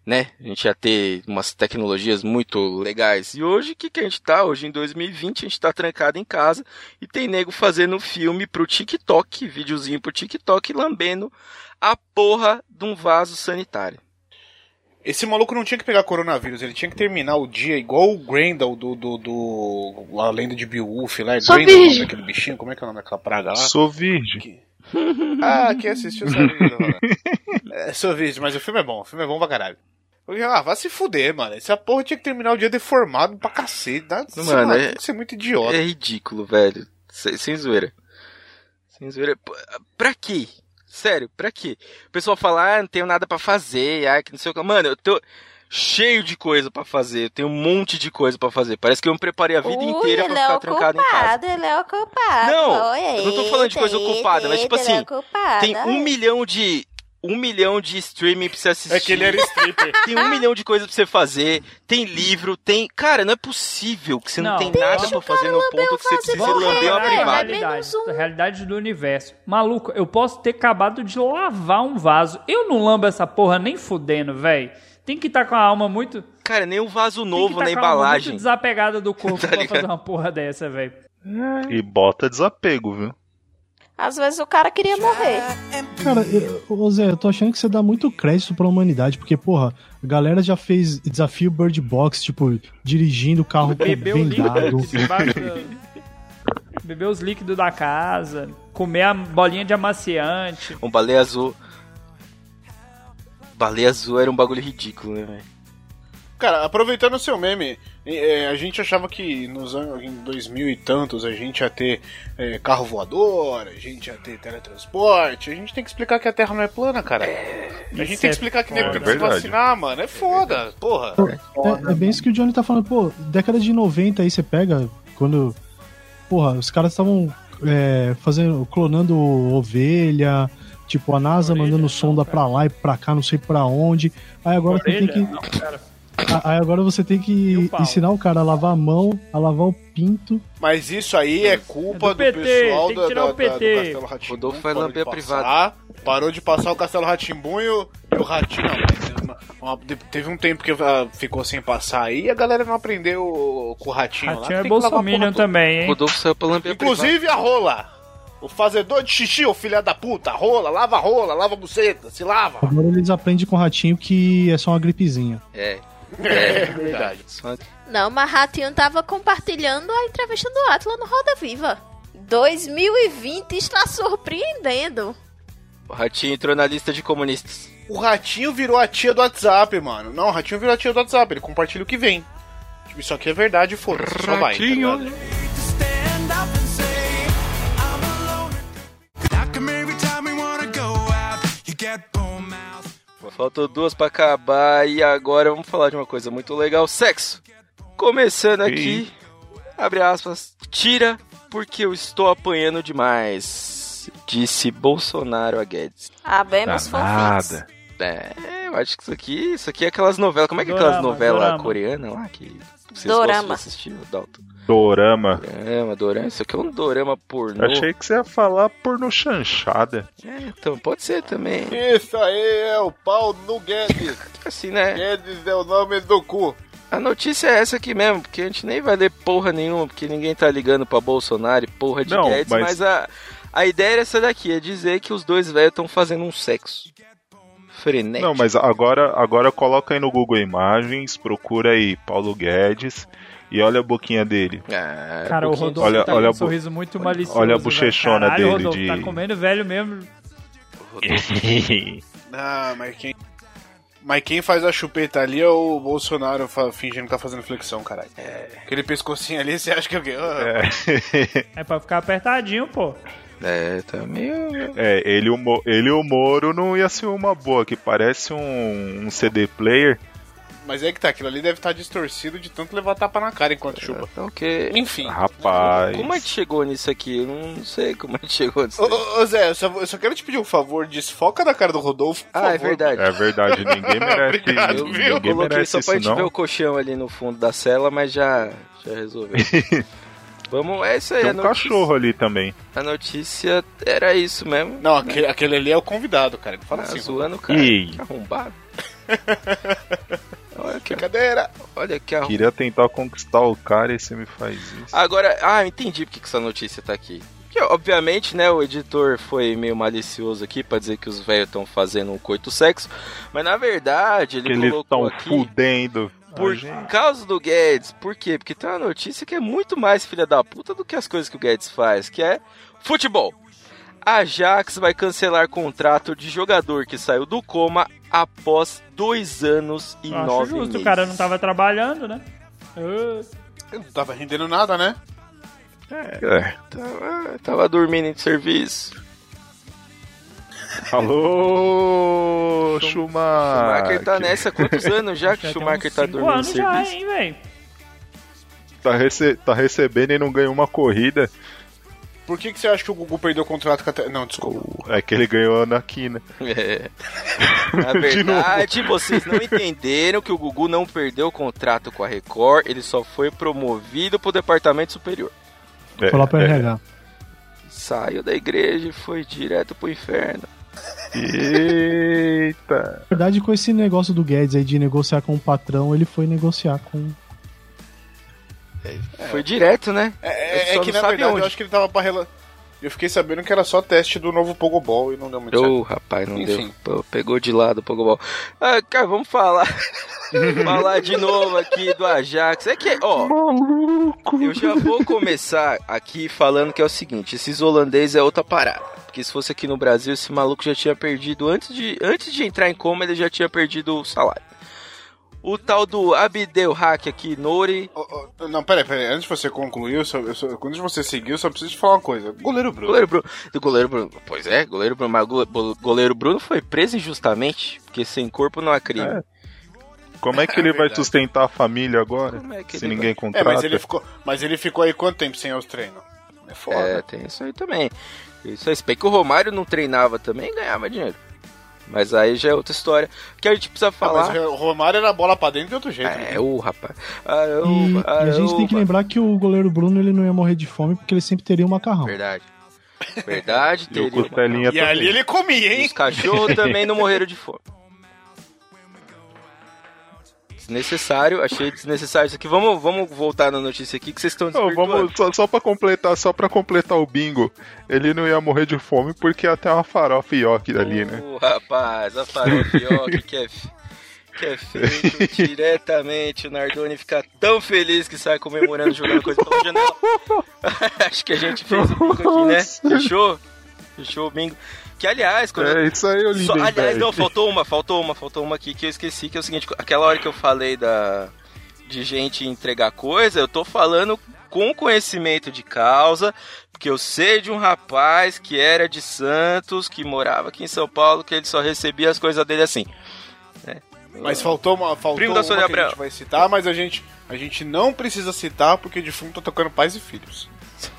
né? A gente ia ter umas tecnologias muito legais. E hoje, o que, que a gente tá? Hoje, em 2020, a gente tá trancado em casa e tem nego fazendo filme pro TikTok, videozinho pro TikTok, lambendo a porra de um vaso sanitário. Esse maluco não tinha que pegar coronavírus, ele tinha que terminar o dia igual o Grendel do. do, do a lenda de Beowulf lá. É Sou Grendel o nome virgem. daquele bichinho, como é que é o nome daquela praga lá? Sou virgem. Ah, quem assistiu sabe. é, sou virgem, mas o filme é bom, o filme é bom pra caralho. Ah, vai se fuder, mano. Essa porra tinha que terminar o dia deformado pra cacete. Dá, Mano, mano, é- tem que ser muito idiota. É ridículo, velho. Sem, sem zoeira. Sem zoeira. Pra quê? Sério, pra quê? O pessoal fala, ah, não tenho nada pra fazer, ah, que não sei o que. Mano, eu tô cheio de coisa pra fazer. Eu tenho um monte de coisa pra fazer. Parece que eu me preparei a vida Ui, inteira pra é ficar o trancado em casa. Ele é o culpado. Não, eu não tô falando de coisa ocupada, mas tipo é assim, Tem um milhão de. Um milhão de streaming pra você assistir. É que ele era stripper. Tem um milhão de coisas pra você fazer. Tem livro, tem. Cara, não é possível que você não, Não. tem nada pra fazer no ponto que você precisa lamber uma correto, Olha a privada. é realidade, um. realidade do universo. Maluco, eu posso ter acabado de lavar um vaso. Eu não lambo essa porra nem fudendo, velho. Tem que estar com a alma muito. Cara, nem um vaso tem que novo tá na com a alma embalagem. muito desapegada do corpo Tá pra ligado? fazer uma porra dessa, velho. E bota desapego, viu? Às vezes o cara queria morrer. Cara, eu, ô Zé, eu tô achando que você dá muito crédito pra humanidade, porque, porra, a galera já fez desafio Bird Box, tipo, dirigindo o carro o vendado. líquido debaixo da- Beber os líquidos da casa. Comer a bolinha de amaciante. Um baleia azul. Baleia azul era um bagulho ridículo, né, velho? Cara, aproveitando o seu meme, eh, a gente achava que nos anos em 2000 e tantos a gente ia ter eh, carro voador, a gente ia ter teletransporte. A gente tem que explicar que a Terra não é plana, cara. a gente tem é que explicar que foda. nego tem que se vacinar, mano. É foda, porra. É, é bem isso que o Johnny tá falando, pô, década de 90 aí você pega, quando. Porra, os caras estavam é, fazendo. clonando ovelha, tipo, a NASA Orelha, mandando não, sonda cara. pra lá e pra cá, não sei pra onde. Aí agora você tem Orelha? que. Não, cara. Aí agora você tem que o ensinar o cara a lavar a mão, a lavar o pinto. Mas isso aí é culpa É do do, PT, pessoal tem que da, tirar da, o da- PT. do Castelo. Rodolfo vai parou lamber de a passar, Parou de passar o Castelo Ratimbunho e o Ratinho. Não, uma- uma- teve um tempo que ah, ficou sem passar aí e a galera não aprendeu com o Ratinho, lá. Ratinho é a porra bolsominion também, hein? Rodolfo saiu pra lamber a privada. Inclusive a rola. O fazedor de xixi, ô filha da puta. Rola, lava a rola, lava a buceta, se lava. Agora eles aprendem com o ratinho que é só uma gripezinha. É. É, verdade. Não, mas Ratinho tava compartilhando a entrevista do Atlas no Roda Viva. 2020 está surpreendendo. O Ratinho entrou na lista de comunistas. O Ratinho virou a tia do WhatsApp, mano. Não, o Ratinho virou a tia do WhatsApp. Ele compartilha o que vem. Tipo, isso aqui é verdade, foda-se. Só vai. tá ligado? Faltou duas pra acabar e agora vamos falar de uma coisa muito legal: sexo. Começando aqui, abre aspas, tira porque eu estou apanhando demais. Disse Bolsonaro a Guedes. Abemos fofinhos. Nada. É, eu acho que isso aqui, isso aqui é aquelas novelas. Como é que é aquelas novelas coreanas lá que vocês Dorama. gostam de assistir, Dalton? Dorama. Dorama, dorama. Isso aqui é um dorama pornô. Achei que você ia falar porno chanchada. É, então, pode ser também. Isso aí é o pau no Guedes. Assim, né? Guedes é o nome do cu. A notícia é essa aqui mesmo, porque a gente nem vai ler porra nenhuma, porque ninguém tá ligando pra Bolsonaro e porra de Não, Guedes, mas, mas- a, a ideia era essa daqui, é dizer que os dois velhos estão fazendo um sexo. Frenético. Não, mas agora, agora coloca aí no Google Imagens, procura aí Paulo Guedes e olha a boquinha dele. Ah, Cara, o Rodolfo Olha- tá olha com um sorriso muito malicioso. olha a velho. bochechona Caralho, dele Rodolfo, de- tá comendo velho mesmo. Ah, mas quem. Mas quem faz a chupeta ali é o Bolsonaro fingindo que tá fazendo flexão, caralho. Aquele pescocinho ali, você acha que é o quê? Ah, É pra ficar apertadinho, pô. É, tá meio. É, ele e o, Mo- ele e o Moro não ia ser uma boa, que parece um, um CD player. Mas é que tá, aquilo ali deve estar distorcido de tanto levar tapa na cara enquanto chupa. Então, que... Enfim. Rapaz. Como a gente chegou nisso aqui? Eu não sei como a gente chegou nisso. Ô, aqui. ô, Zé, eu só, eu só quero te pedir um favor, desfoca da cara do Rodolfo, por Ah, é favor. verdade. É verdade, ninguém merece, Obrigado, Eu, viu? eu ninguém coloquei merece só pra isso gente ver não. o colchão ali no fundo da cela, mas já, já resolveu. Vamos, é isso aí. Tem um notícia- cachorro ali também. A notícia era isso mesmo. Não, aquele, aquele ali é o convidado, cara. Ele fala Tá assim, zoando o cara. Ih. Que arrombado. olha que, brincadeira. olha que arrombado. Queria tentar conquistar o cara e você me faz isso. Agora, ah, entendi porque que essa notícia tá aqui. Que, obviamente, né, o editor foi meio malicioso aqui pra dizer que os velhos estão fazendo um coito sexo, mas na verdade ele que eles colocou estão aqui fudendo. por causa do Guedes. Por quê? Porque tem uma notícia que é muito mais filha da puta do que as coisas que o Guedes faz, que é futebol. A Ajax vai cancelar contrato de jogador que saiu do coma após dois anos e acho nove justo, meses. o cara não tava trabalhando, né? Ah, Não tava rendendo nada, né? É. Tava, tava dormindo em serviço. Alô, O Schumacher. Schumacher tá nessa há quantos anos já que já Schumacher tá cinco dormindo em anos já, serviço? hein, velho? Tá, rece- tá recebendo e não ganhou uma corrida. Por que, que você acha que o Gugu perdeu o contrato com a... Não, desculpa. É que ele ganhou na quina. É. Na verdade, vocês não entenderam que o Gugu não perdeu o contrato com a Record, ele só foi promovido pro departamento superior. É, Foi lá pra é. RH. Saiu da igreja e foi direto pro inferno. Eita. Na verdade, com esse negócio do Guedes aí de negociar com o patrão, ele foi negociar com. Foi direto, né? É, Eu é só que na verdade onde. eu acho que ele tava pra rela... Eu fiquei sabendo que era só teste do novo Pogobol e não deu muito certo. Ô, rapaz, não Enfim. deu. Pô, pegou de lado o Pogobol. Ah, cara, vamos falar. falar de novo aqui do Ajax. É que, ó, eu já vou começar aqui falando que é o seguinte: esses holandeses é outra parada. Porque se fosse aqui no Brasil, esse maluco já tinha perdido, antes de, antes de entrar em coma, ele já tinha perdido o salário. O tal do Abdel Hack aqui, Nori. Ô, ô, não, peraí, peraí. Antes de você concluir, eu só, eu só, antes de você seguir, eu só preciso te falar uma coisa. Goleiro Bruno. Goleiro Bruno. Goleiro Bruno. Pois é, goleiro Bruno. Mas goleiro Bruno foi preso injustamente, porque sem corpo não há crime. É. Como é que ele vai verdade. sustentar a família agora? Como é que se ele ninguém É, contrata? mas ele, ficou, mas ele ficou aí quanto tempo sem ir aos treinos? É foda. É, tem isso aí também. Isso aí, se bem que o Romário não treinava também, ganhava dinheiro. Mas aí já é outra história. Que a gente precisa Ah, falar. mas o Romário era bola pra dentro de outro jeito. É, né? o rapaz. E, Aruba, e a gente tem que lembrar que o goleiro Bruno ele não ia morrer de fome porque ele sempre teria um macarrão. Verdade. Verdade, E o teria. E também. ali ele comia, E hein? os cachorros também não morreram de fome. Desnecessário, achei desnecessário isso aqui. Vamos, vamos voltar na notícia aqui que vocês estão Não, vamos, só, só pra completar, só pra completar o bingo, ele não ia morrer de fome porque ia ter uma farofa ioki ali, né? Ô, rapaz, a farofioca que é, que é feito diretamente. O Nardoni fica tão feliz que sai comemorando, jogando coisa pela janela. Acho que a gente fez o bingo aqui, né? Fechou? Fechou o bingo. Que, aliás, quando É isso aí, Só- Lindenberg. aliás, não, faltou uma, faltou uma, faltou uma aqui que eu esqueci, que é o seguinte, aquela hora que eu falei da de gente entregar coisa, eu tô falando com conhecimento de causa, porque eu sei de um rapaz que era de Santos, que morava aqui em São Paulo, que ele só recebia as coisas dele assim. Mas faltou uma, faltou Primo da uma Sônia que a gente Abrão. vai citar, mas a gente, a gente não precisa citar porque defunto tá tocando pais e filhos.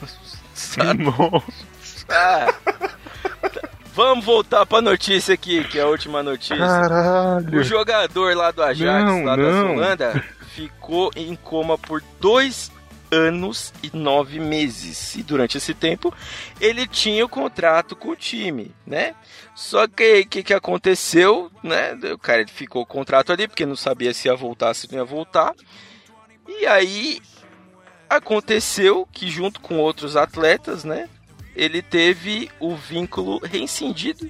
Ah. Vamos voltar pra notícia aqui, que é a última notícia. O Caralho. jogador lá do Ajax, Não, lá da não. Holanda, ficou em coma por dois anos e nove meses. E durante esse tempo, ele tinha o contrato com o time, né? Só que o que, que aconteceu, né? O cara ficou o contrato ali, porque não sabia se ia voltar, se não ia voltar. E aí, aconteceu que junto com outros atletas, né? Ele teve o vínculo rescindido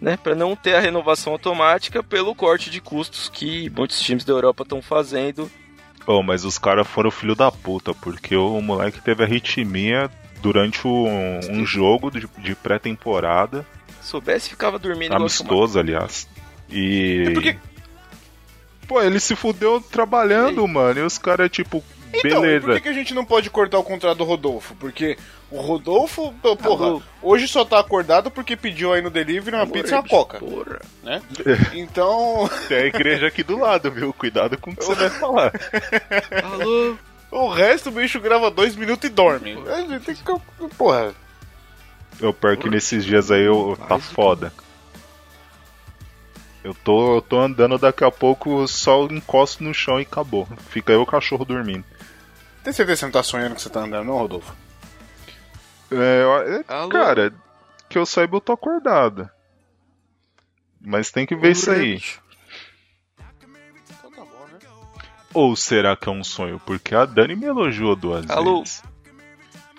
né, para não ter a renovação automática pelo corte de custos que muitos times da Europa estão fazendo. Oh, mas os caras foram filho da puta, porque o moleque teve arritmia durante um, um jogo de, de pré-temporada, Se soubesse, ficava dormindo amistoso, aliás. E. É porque- Pô, ele se fudeu trabalhando, mano, e os caras, tipo, Então, e por que, que a gente não pode cortar o contrato do Rodolfo? Porque o Rodolfo, pô, porra, hoje só tá acordado porque pediu aí no delivery uma pizza e uma coca, Porra. né? Então, Tem a igreja aqui do lado, viu? Cuidado com o que você vai falar. Alô? o resto o bicho grava dois minutos e dorme. A gente tem que porra. Eu pior que nesses dias aí eu, tá foda. Eu tô, eu tô andando daqui a pouco, só encosto no chão e acabou. Fica eu o cachorro dormindo. Tem certeza que você não tá sonhando que você tá andando, não, Rodolfo? É, eu- é, cara, que eu saiba eu tô acordado. Mas tem que ver isso aí. Então tá bom, né? Ou será que é um sonho? Porque a Dani me elogiou duas Alô? vezes.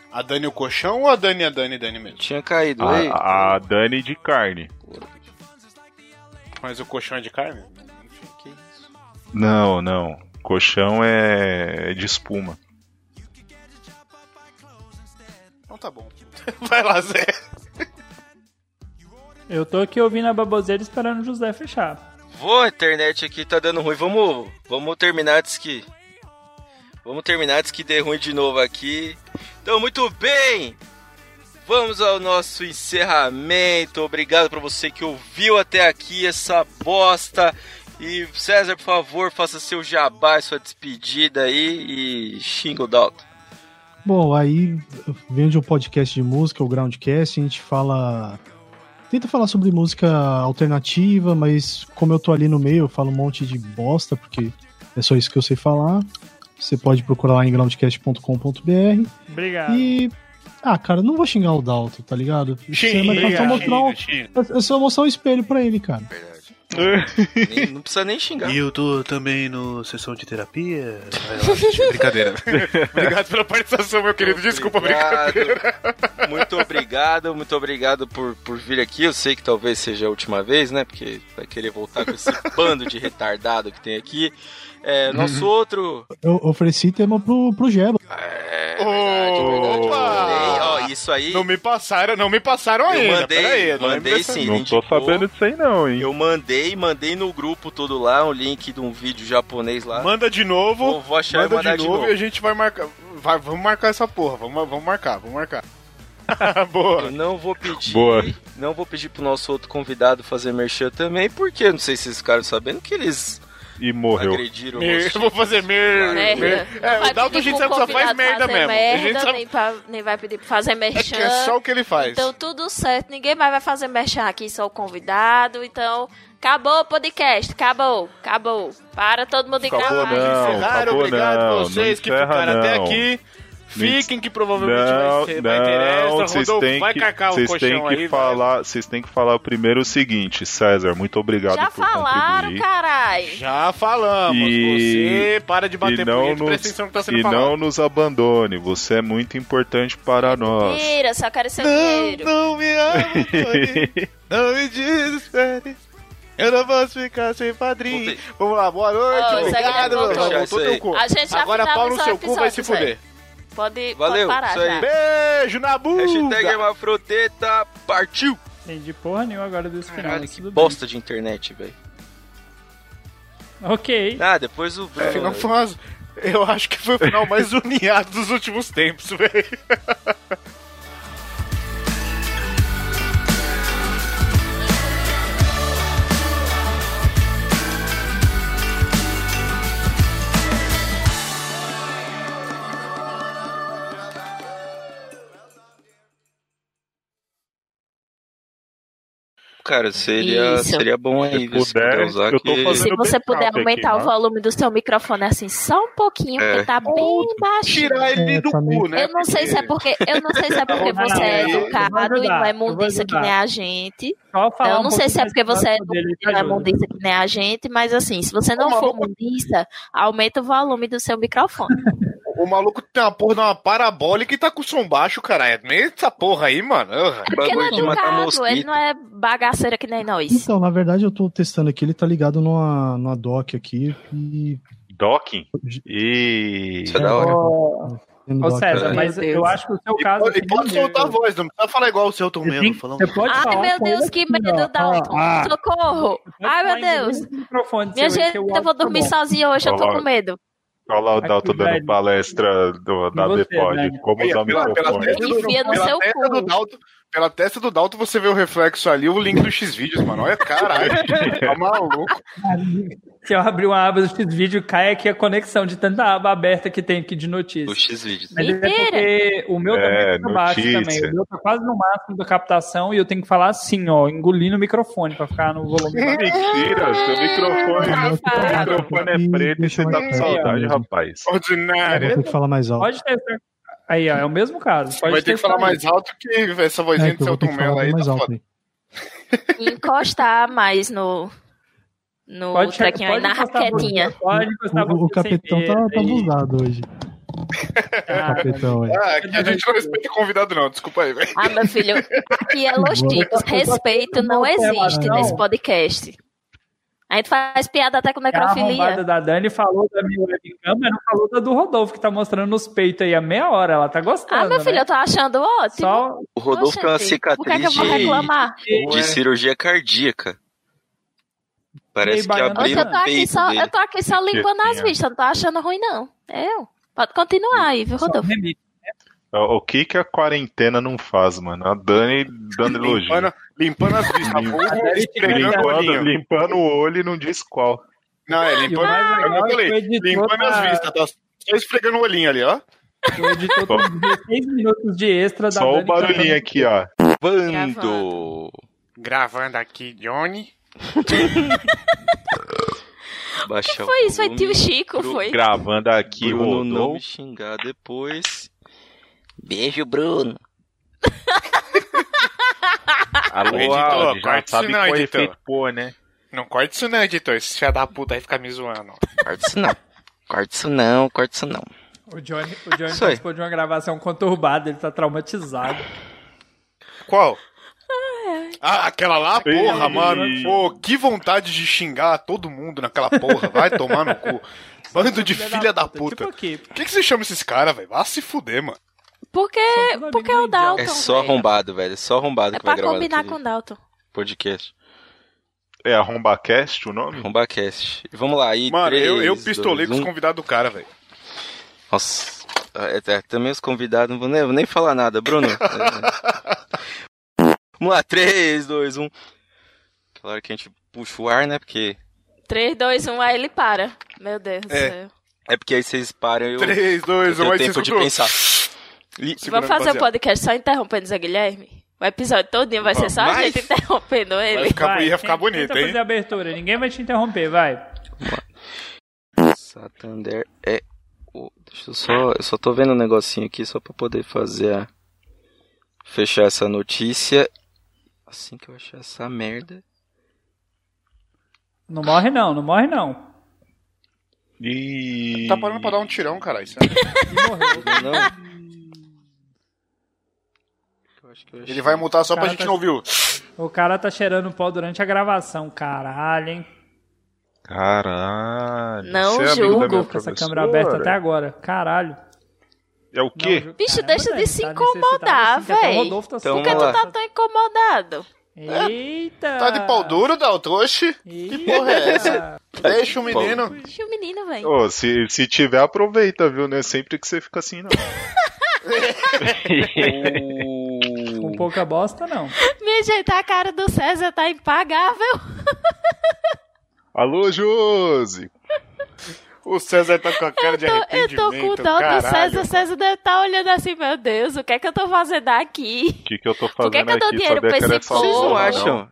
A Dani o colchão ou a Dani a Dani Dani mesmo? Tinha caído aí. A, Dani de carne. Mas o colchão é de carne? Que isso? Não, não. Colchão é, é de espuma. Então tá bom. Vai lá, Zé. Eu tô aqui ouvindo a baboseira esperando o José fechar. Vou, a internet aqui tá dando ruim. Vamos, vamos terminar antes que. Vamos terminar antes que dê ruim de novo aqui. Então, muito bem! Vamos ao nosso encerramento. Obrigado pra você que ouviu até aqui essa bosta. E César, por favor, faça seu jabá, sua despedida aí e xinga o Dalton. Bom, aí vem de um podcast de música, o Groundcast, a gente fala. Tenta falar sobre música alternativa, mas como eu tô ali no meio, eu falo um monte de bosta, porque é só isso que eu sei falar. Você pode procurar lá em groundcast.com.br. Obrigado. E. Ah, cara, não vou xingar o Dalton, tá ligado? Xinga, mas é só xinga, mostrar um- é só mostrar um espelho pra ele, cara. Nem- não precisa nem xingar. eu tô também no sessão de terapia. brincadeira. Obrigado pela participação, meu querido. Desculpa, brincadeira. Obrigado. Muito obrigado, muito obrigado por, por vir aqui. Eu sei que talvez seja a última vez, né? Porque vai querer voltar com esse bando de retardado que tem aqui. É, nosso outro. Eu ofereci tema pro, pro Gelo. É verdade, é verdade. Opa! Isso aí. Não me passaram, não me passaram Eu ainda. mandei, não mandei sim. Não tô indicou. sabendo disso aí não, hein? Eu mandei, mandei no grupo todo lá, um link de um vídeo japonês lá. Manda de novo. Vou- vou achar e manda mandar de de novo, novo. e a gente vai marcar. Vai, vamos marcar essa porra. Vamos, vamos marcar, vamos marcar. Boa. Eu não vou pedir. Boa. Não vou pedir pro nosso outro convidado fazer merchan também, porque não sei se vocês ficaram sabendo que eles E morreu. agrediram o Mer-. Eu vou fazer mer... Merda. mer- Não É, vai o Dalton a gente sabe que só faz merda fazer mesmo. a Merda, gente sabe nem, pra- nem vai pedir pra fazer é merchan. que é só o que ele faz. Então tudo certo, ninguém mais vai fazer merchan aqui, só o convidado. Então, acabou o podcast, acabou, acabou. Para todo mundo Acabou gravar. não. Encerrar, acabou obrigado não, vocês não que ficaram até não. aqui. Não Fiquem que provavelmente Não, vai, ser, vai ter essa. não, vocês Rodolfo, têm vai que, cacar o vocês colchão têm que aí. falar, vocês têm que falar primeiro o seguinte, César, muito obrigado Já por falaram, contribuir. carai. Já falamos. E- Você para de bater não, punheta e nos, presta atenção no que tá sendo e falado. não nos abandone, você é muito importante para nós. Mentira, só quero seu dinheiro. não me abandone, não me desespere. Eu não posso ficar sem padrinho. Voltei. Vamos lá, boa noite, Ô, obrigado. Voltou. Voltou Isso teu cu. A gente já Agora pau no seu cu vai se fuder. Pode, Valeu, pode parar isso aí. já. Beijo na bunda. Hashtag Hermafrodeta partiu! Entendi porra nenhuma agora desse final. Caralho, que bosta de internet, velho. bem. Ok. Ah, depois o Bruno. É, não faz. Eu acho que foi o final mais uniado dos últimos tempos, velho. Cara, seria, Isso. seria bom aí se puder, usar eu tô que... Se você puder aqui, aumentar o né? volume do seu microfone assim só um pouquinho, É. porque tá bem baixinho. Tirar ele É, do também. cu, né? Eu não sei se é porque eu não sei se é porque você é educado ajudar, e não é mundiça que nem a gente. Eu um não sei se é porque você é e não é mundiça que nem a gente, mas assim, se você não for mundiça, aumenta o volume do seu microfone. O maluco tem uma porra de uma parabólica e tá com som baixo, cara. Meio essa porra aí, mano. É porque ele é educado, ele não é bagaceira que nem nós. Então, na verdade, eu tô testando aqui, ele tá ligado numa, numa dock aqui e. Docking? E. Isso é da hora. Ô, no ô César, né? mas eu acho que o seu E caso. pode, e aqui pode não soltar a voz, não precisa falar igual o seu Tom Você, mesmo. tem- Falando. você pode Ai, meu Deus, ele que medo, ó. Dalton. Ah, Socorro! pode Ai, meu Deus. Minha gente, eu vou tá dormir sozinha hoje, eu tô com medo. Olha lá o Dalton dando palestra do, da Depod. Como usar o pela, pela, microfone. Enfia no pela seu cu. Pela testa do Dalton você vê o reflexo ali, o link do X-Vídeos, mano. Olha, caralho. tá maluco. Se eu abrir uma aba do X-Vídeo, cai aqui a conexão de tanta aba aberta que tem aqui de notícias. O X-Vídeos. Mas é porque o meu É, também tá baixo também. O meu tá quase no máximo da captação e eu tenho que falar assim, ó, engolindo o microfone pra ficar no volume. Mentira, seu microfone, para. microfone é preto e você tá com saudade, rapaz. Vou Ordinário. ter que falar mais alto. Pode testar. Aí, ó, é o mesmo caso. Pode Vai ter que falar aí. mais alto que essa vozinha É, do seu vou ter Tom que falar Mello bem aí. mais Tá alto foda. aí. Encostar mais no. No Pode, trequinho aí, na raquetinha. Pode encostar O, o capetão tá, tá abusado hoje. O capetão, é. Ah, aqui a gente não respeita convidado, não. Desculpa aí, velho. Ah, meu filho, aqui é Los Ticos. Respeito não existe nesse podcast. A gente faz piada até com A arrombada necrofilia. da Dani falou da minha webcam, mas não falou da do Rodolfo, que tá mostrando os peitos aí há meia hora. Ela tá gostando. Ah, meu filho, né? eu tô achando ótimo. Só O Rodolfo tem uma Oxente, Por que, que eu cicatriz vou reclamar? de, de cirurgia cardíaca. Parece que abriu eu tô aqui só, dele. eu tô aqui só limpando as vistas, não tô achando ruim, não. Eu. Pode continuar aí, viu, só Rodolfo? remite. O que que a quarentena não faz, mano? A Dani dando elogio. Limpando, limpando as vistas. O Limpando, limpando o olho e não diz qual. Não, é o limpando. mais legal eu que falei, o limpando tá- as vistas. Tá só esfregando o olhinho ali, ó. O editor tem 16 minutos de extra da Só o Dani barulhinho cantando. aqui, ó. Bando! Gravando aqui, Johnny. Baixa Foi isso, foi o tio. Chico, foi. Gravando aqui, Bruno não me xingar depois. Beijo, Bruno. Alô, Editor, já corta sabe isso não, qual editor. efeito pôr, né? Não corte isso não, editor. Esse filho da puta aí fica me zoando. Corta isso não. Corta isso não, corta isso não. O Johnny, o Johnny participou de uma gravação conturbada, ele tá traumatizado. Qual? Ah, aquela lá, porra, Ih. mano. Pô, que vontade de xingar todo mundo naquela porra. Vai tomar no cu. Bando de filha da puta. Tipo? Por que, que você chama esses caras, velho? Vá se fuder, mano. Porque, porque é o Dalton. É só arrombado, velho. É só arrombado É que vai pra gravar combinar naquele com o Dalton. podcast. É Arrombacast o nome? Arrombacast. Vamos lá, aí. Mano, eu, eu três, pistolei dois, com os um. convidados do cara, velho. Nossa. É, é, também os convidados, não vou nem, vou nem falar nada, Bruno. É. Vamos lá, 3, 2, 1. Aquela hora que a gente puxa o ar, né? Porque. 3, 2, 1, aí ele para. Meu Deus do É. céu. É porque aí vocês param e eu, 3, 2, 1, eu aí tenho você tempo de pensar. E- Vamos fazer o baseado. podcast só interrompendo o Zé Guilherme? O episódio todinho vai ser só a Vai. gente interrompendo Vai ele. ficar, Vai, ia ficar tenta- bonito, tenta hein? fazer a abertura, ninguém vai te interromper, vai. Santander é o. Deixa eu só. Eu só tô vendo um negocinho aqui só pra poder fazer a. Fechar essa notícia. Assim que eu achar essa merda. Não morre não, não morre não. E... Tá parando pra dar um tirão, caralho. E morreu. Não, não. Acho que eu achei. Ele vai mutar só pra gente tá- não ouvir o... O cara tá cheirando pó durante a gravação, caralho, hein? Caralho. Não é julgo Com essa câmera aberta até agora, caralho. É o quê? Não, Bicho, caramba, deixa de velho, se tá incomodar, necessitado assim, tá Então, Por que tu tá tão incomodado? Eita! Tá de pau duro, Daltoshi? Que porra é essa? Deixa o menino. Deixa o menino, velho. Ô, se, se tiver, aproveita, viu? Não é sempre que você fica assim, não. Pouca bosta, não. Minha gente, a cara do César tá impagável. Alô, Josi! O César tá com a cara de Eu arrependimento. tô com dó do. César. O César deve estar olhando assim, meu Deus, o que é que eu tô fazendo aqui? O que, que eu tô Por fazendo que que eu dou aqui? dinheiro pra esse povo? Vocês não acham?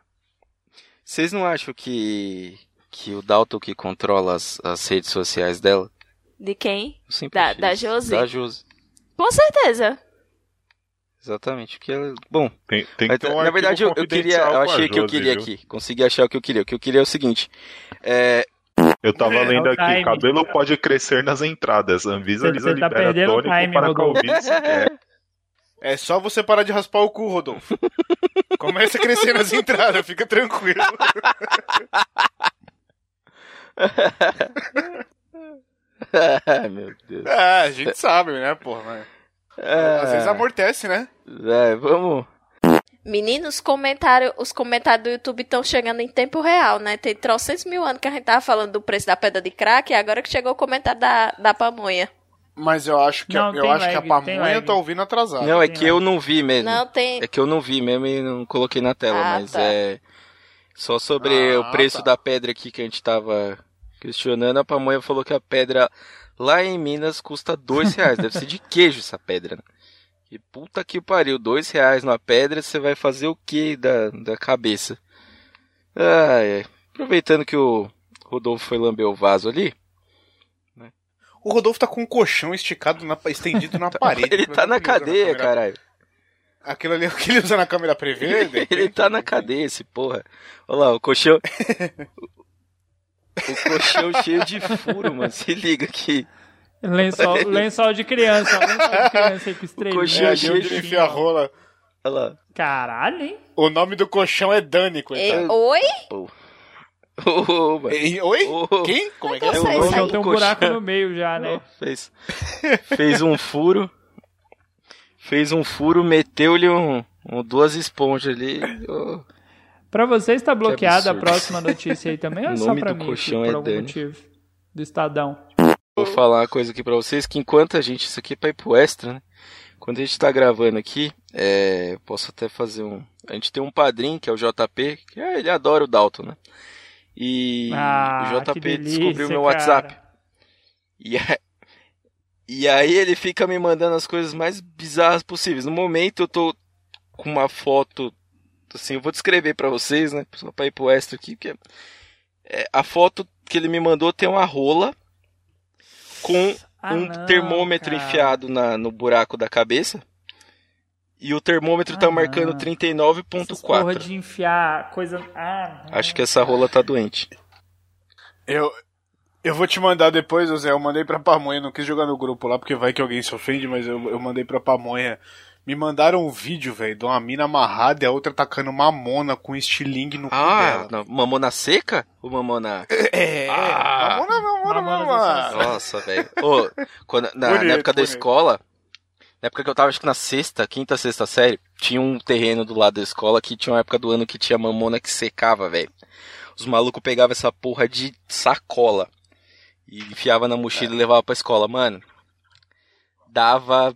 Vocês não acham que que o Dalton que controla as, as redes sociais dela? De quem? Eu Da, da. Josi? Da Josi. Com certeza. Exatamente, porque ela, bom, Tem, tem mas, que ter um na verdade eu, eu queria, eu achei que eu queria viu? aqui, consegui achar o que eu queria. O que eu queria é o seguinte, é, Eu tava É, lendo é o aqui, time. cabelo pode crescer nas entradas. Anvisa Lisa você tá libera perdendo o tônico time, para. Calvície quer. É só você parar de raspar o cu, Rodolfo. Começa a crescer nas entradas, fica tranquilo. meu Deus. É, a gente sabe, né, porra? Mas... Às vezes amortece, né? É, vamos. Meninos, comentário, os comentários do YouTube estão chegando em tempo real, né? Tem trocentos mil anos que a gente tava falando do preço da pedra de crack e agora que chegou o comentário da, da pamonha. Mas eu acho que, Não, eu acho que a pamonha tá ouvindo atrasado. Não, é tem que eu não vi mesmo. Não tem. É que eu não vi mesmo e não coloquei na tela, Ah, mas tá. é só sobre Ah, o preço tá. da pedra aqui que a gente tava questionando, a pamonha falou que a pedra lá em Minas custa dois reais. Deve ser de queijo essa pedra, né? E puta que pariu, dois reais numa pedra, você vai fazer o que da, da cabeça? Ah, é. Aproveitando que o Rodolfo foi lamber o vaso ali, O Rodolfo tá com um colchão esticado, na, estendido na parede. ele tá na cadeia, câmera- caralho. Aquilo ali é o que ele usa na câmera prevê? Ele repente? tá na cadeia, esse porra. Olha lá, o colchão. o colchão cheio de furo, mano. Se liga aqui. Lençol, lençol de criança, lençol de criança aí com estrelinha. colchão É, onde ele cheio enfia a rola. Olha lá. Caralho, hein? O nome do colchão é Dani, coitado. oi? Ô, mano. E- Oi? Quem? Como é que é? não O sei, colchão sei. tem um Colchão. buraco no meio já, né? Fez, fez um furo. Fez um furo, meteu-lhe um, um- duas esponjas ali. Ô, Pra vocês tá bloqueada a próxima notícia aí também ou é só do mim, colchão por é algum Dani. motivo? Do Estadão. Vou falar uma coisa aqui pra vocês, que enquanto a gente, isso aqui é pra ir pro extra, né? Quando a gente tá gravando aqui, é, posso até fazer um, a gente tem um padrinho, que é o JP, que é, ele adora o Dalton, né? E Ah, o JP delícia, descobriu meu cara. WhatsApp. E, e aí ele fica me mandando as coisas mais bizarras possíveis. No momento eu tô com uma foto, assim, eu vou descrever pra vocês, né? Só pra ir pro extra aqui, porque é, a foto que ele me mandou tem uma rola com Ah, um não, termômetro cara. enfiado na, no buraco da cabeça. E o termômetro Ah, tá marcando não. Essas porra 39.4. de enfiar coisa... Ah, não. Acho que essa rola tá doente. Eu, eu vou te mandar depois, Zé. Eu mandei pra Pamonha, não quis jogar no grupo lá, porque vai que alguém se ofende, mas eu, eu mandei pra Pamonha. Me mandaram um vídeo, velho, de uma mina amarrada e a outra tacando mamona com estilingue no cu Ah, dela. na- mamona seca? Ou mamona. É, Ah. mamona, mamona, Mamona mamona. Nossa, velho. Quando- na, Bonito, na época da bonito. escola, na época que eu tava, acho que na sexta, quinta, sexta série, tinha um terreno do lado da escola que tinha uma época do ano que tinha mamona que secava, velho. Os malucos pegavam essa porra de sacola e enfiava na mochila e levava pra escola. Mano, dava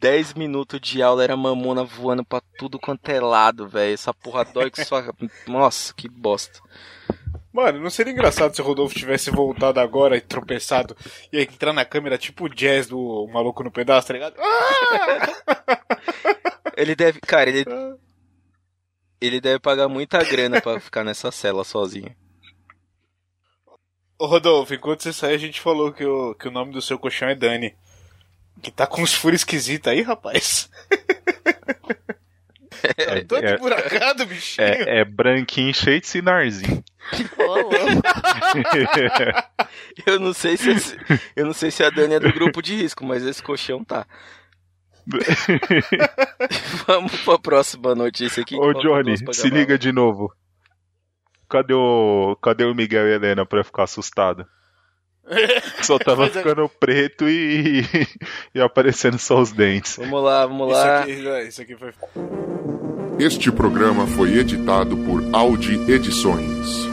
10 minutos de aula, era mamona voando pra tudo quanto é lado, velho. Essa porra dói que só. Nossa, que bosta. Mano, não seria engraçado se o Rodolfo tivesse voltado agora e tropeçado e entrar na câmera tipo o jazz do maluco no pedaço, tá ligado? Ah! Ele deve. Cara, ele. Ele deve pagar muita grana pra ficar nessa cela sozinho. Ô Rodolfo, enquanto você saiu, a gente falou que o, que o nome do seu colchão é Dani. Que tá com uns furos esquisitos aí, rapaz. É, Todo é, emburacado, bichinho. é, é branquinho cheio de sinarzinho. Eu não sei se esse- eu não sei se a Dani é do grupo de risco, mas esse colchão tá. Vamos pra próxima notícia aqui. Ô Johnny, se liga de novo. Cadê o, cadê o Miguel e a Helena pra ficar assustado? Só tava Mas é- ficando preto e, e aparecendo só os dentes. Vamos lá, vamos Isso lá. aqui, é, isso aqui foi. Este programa foi editado por Audi Edições.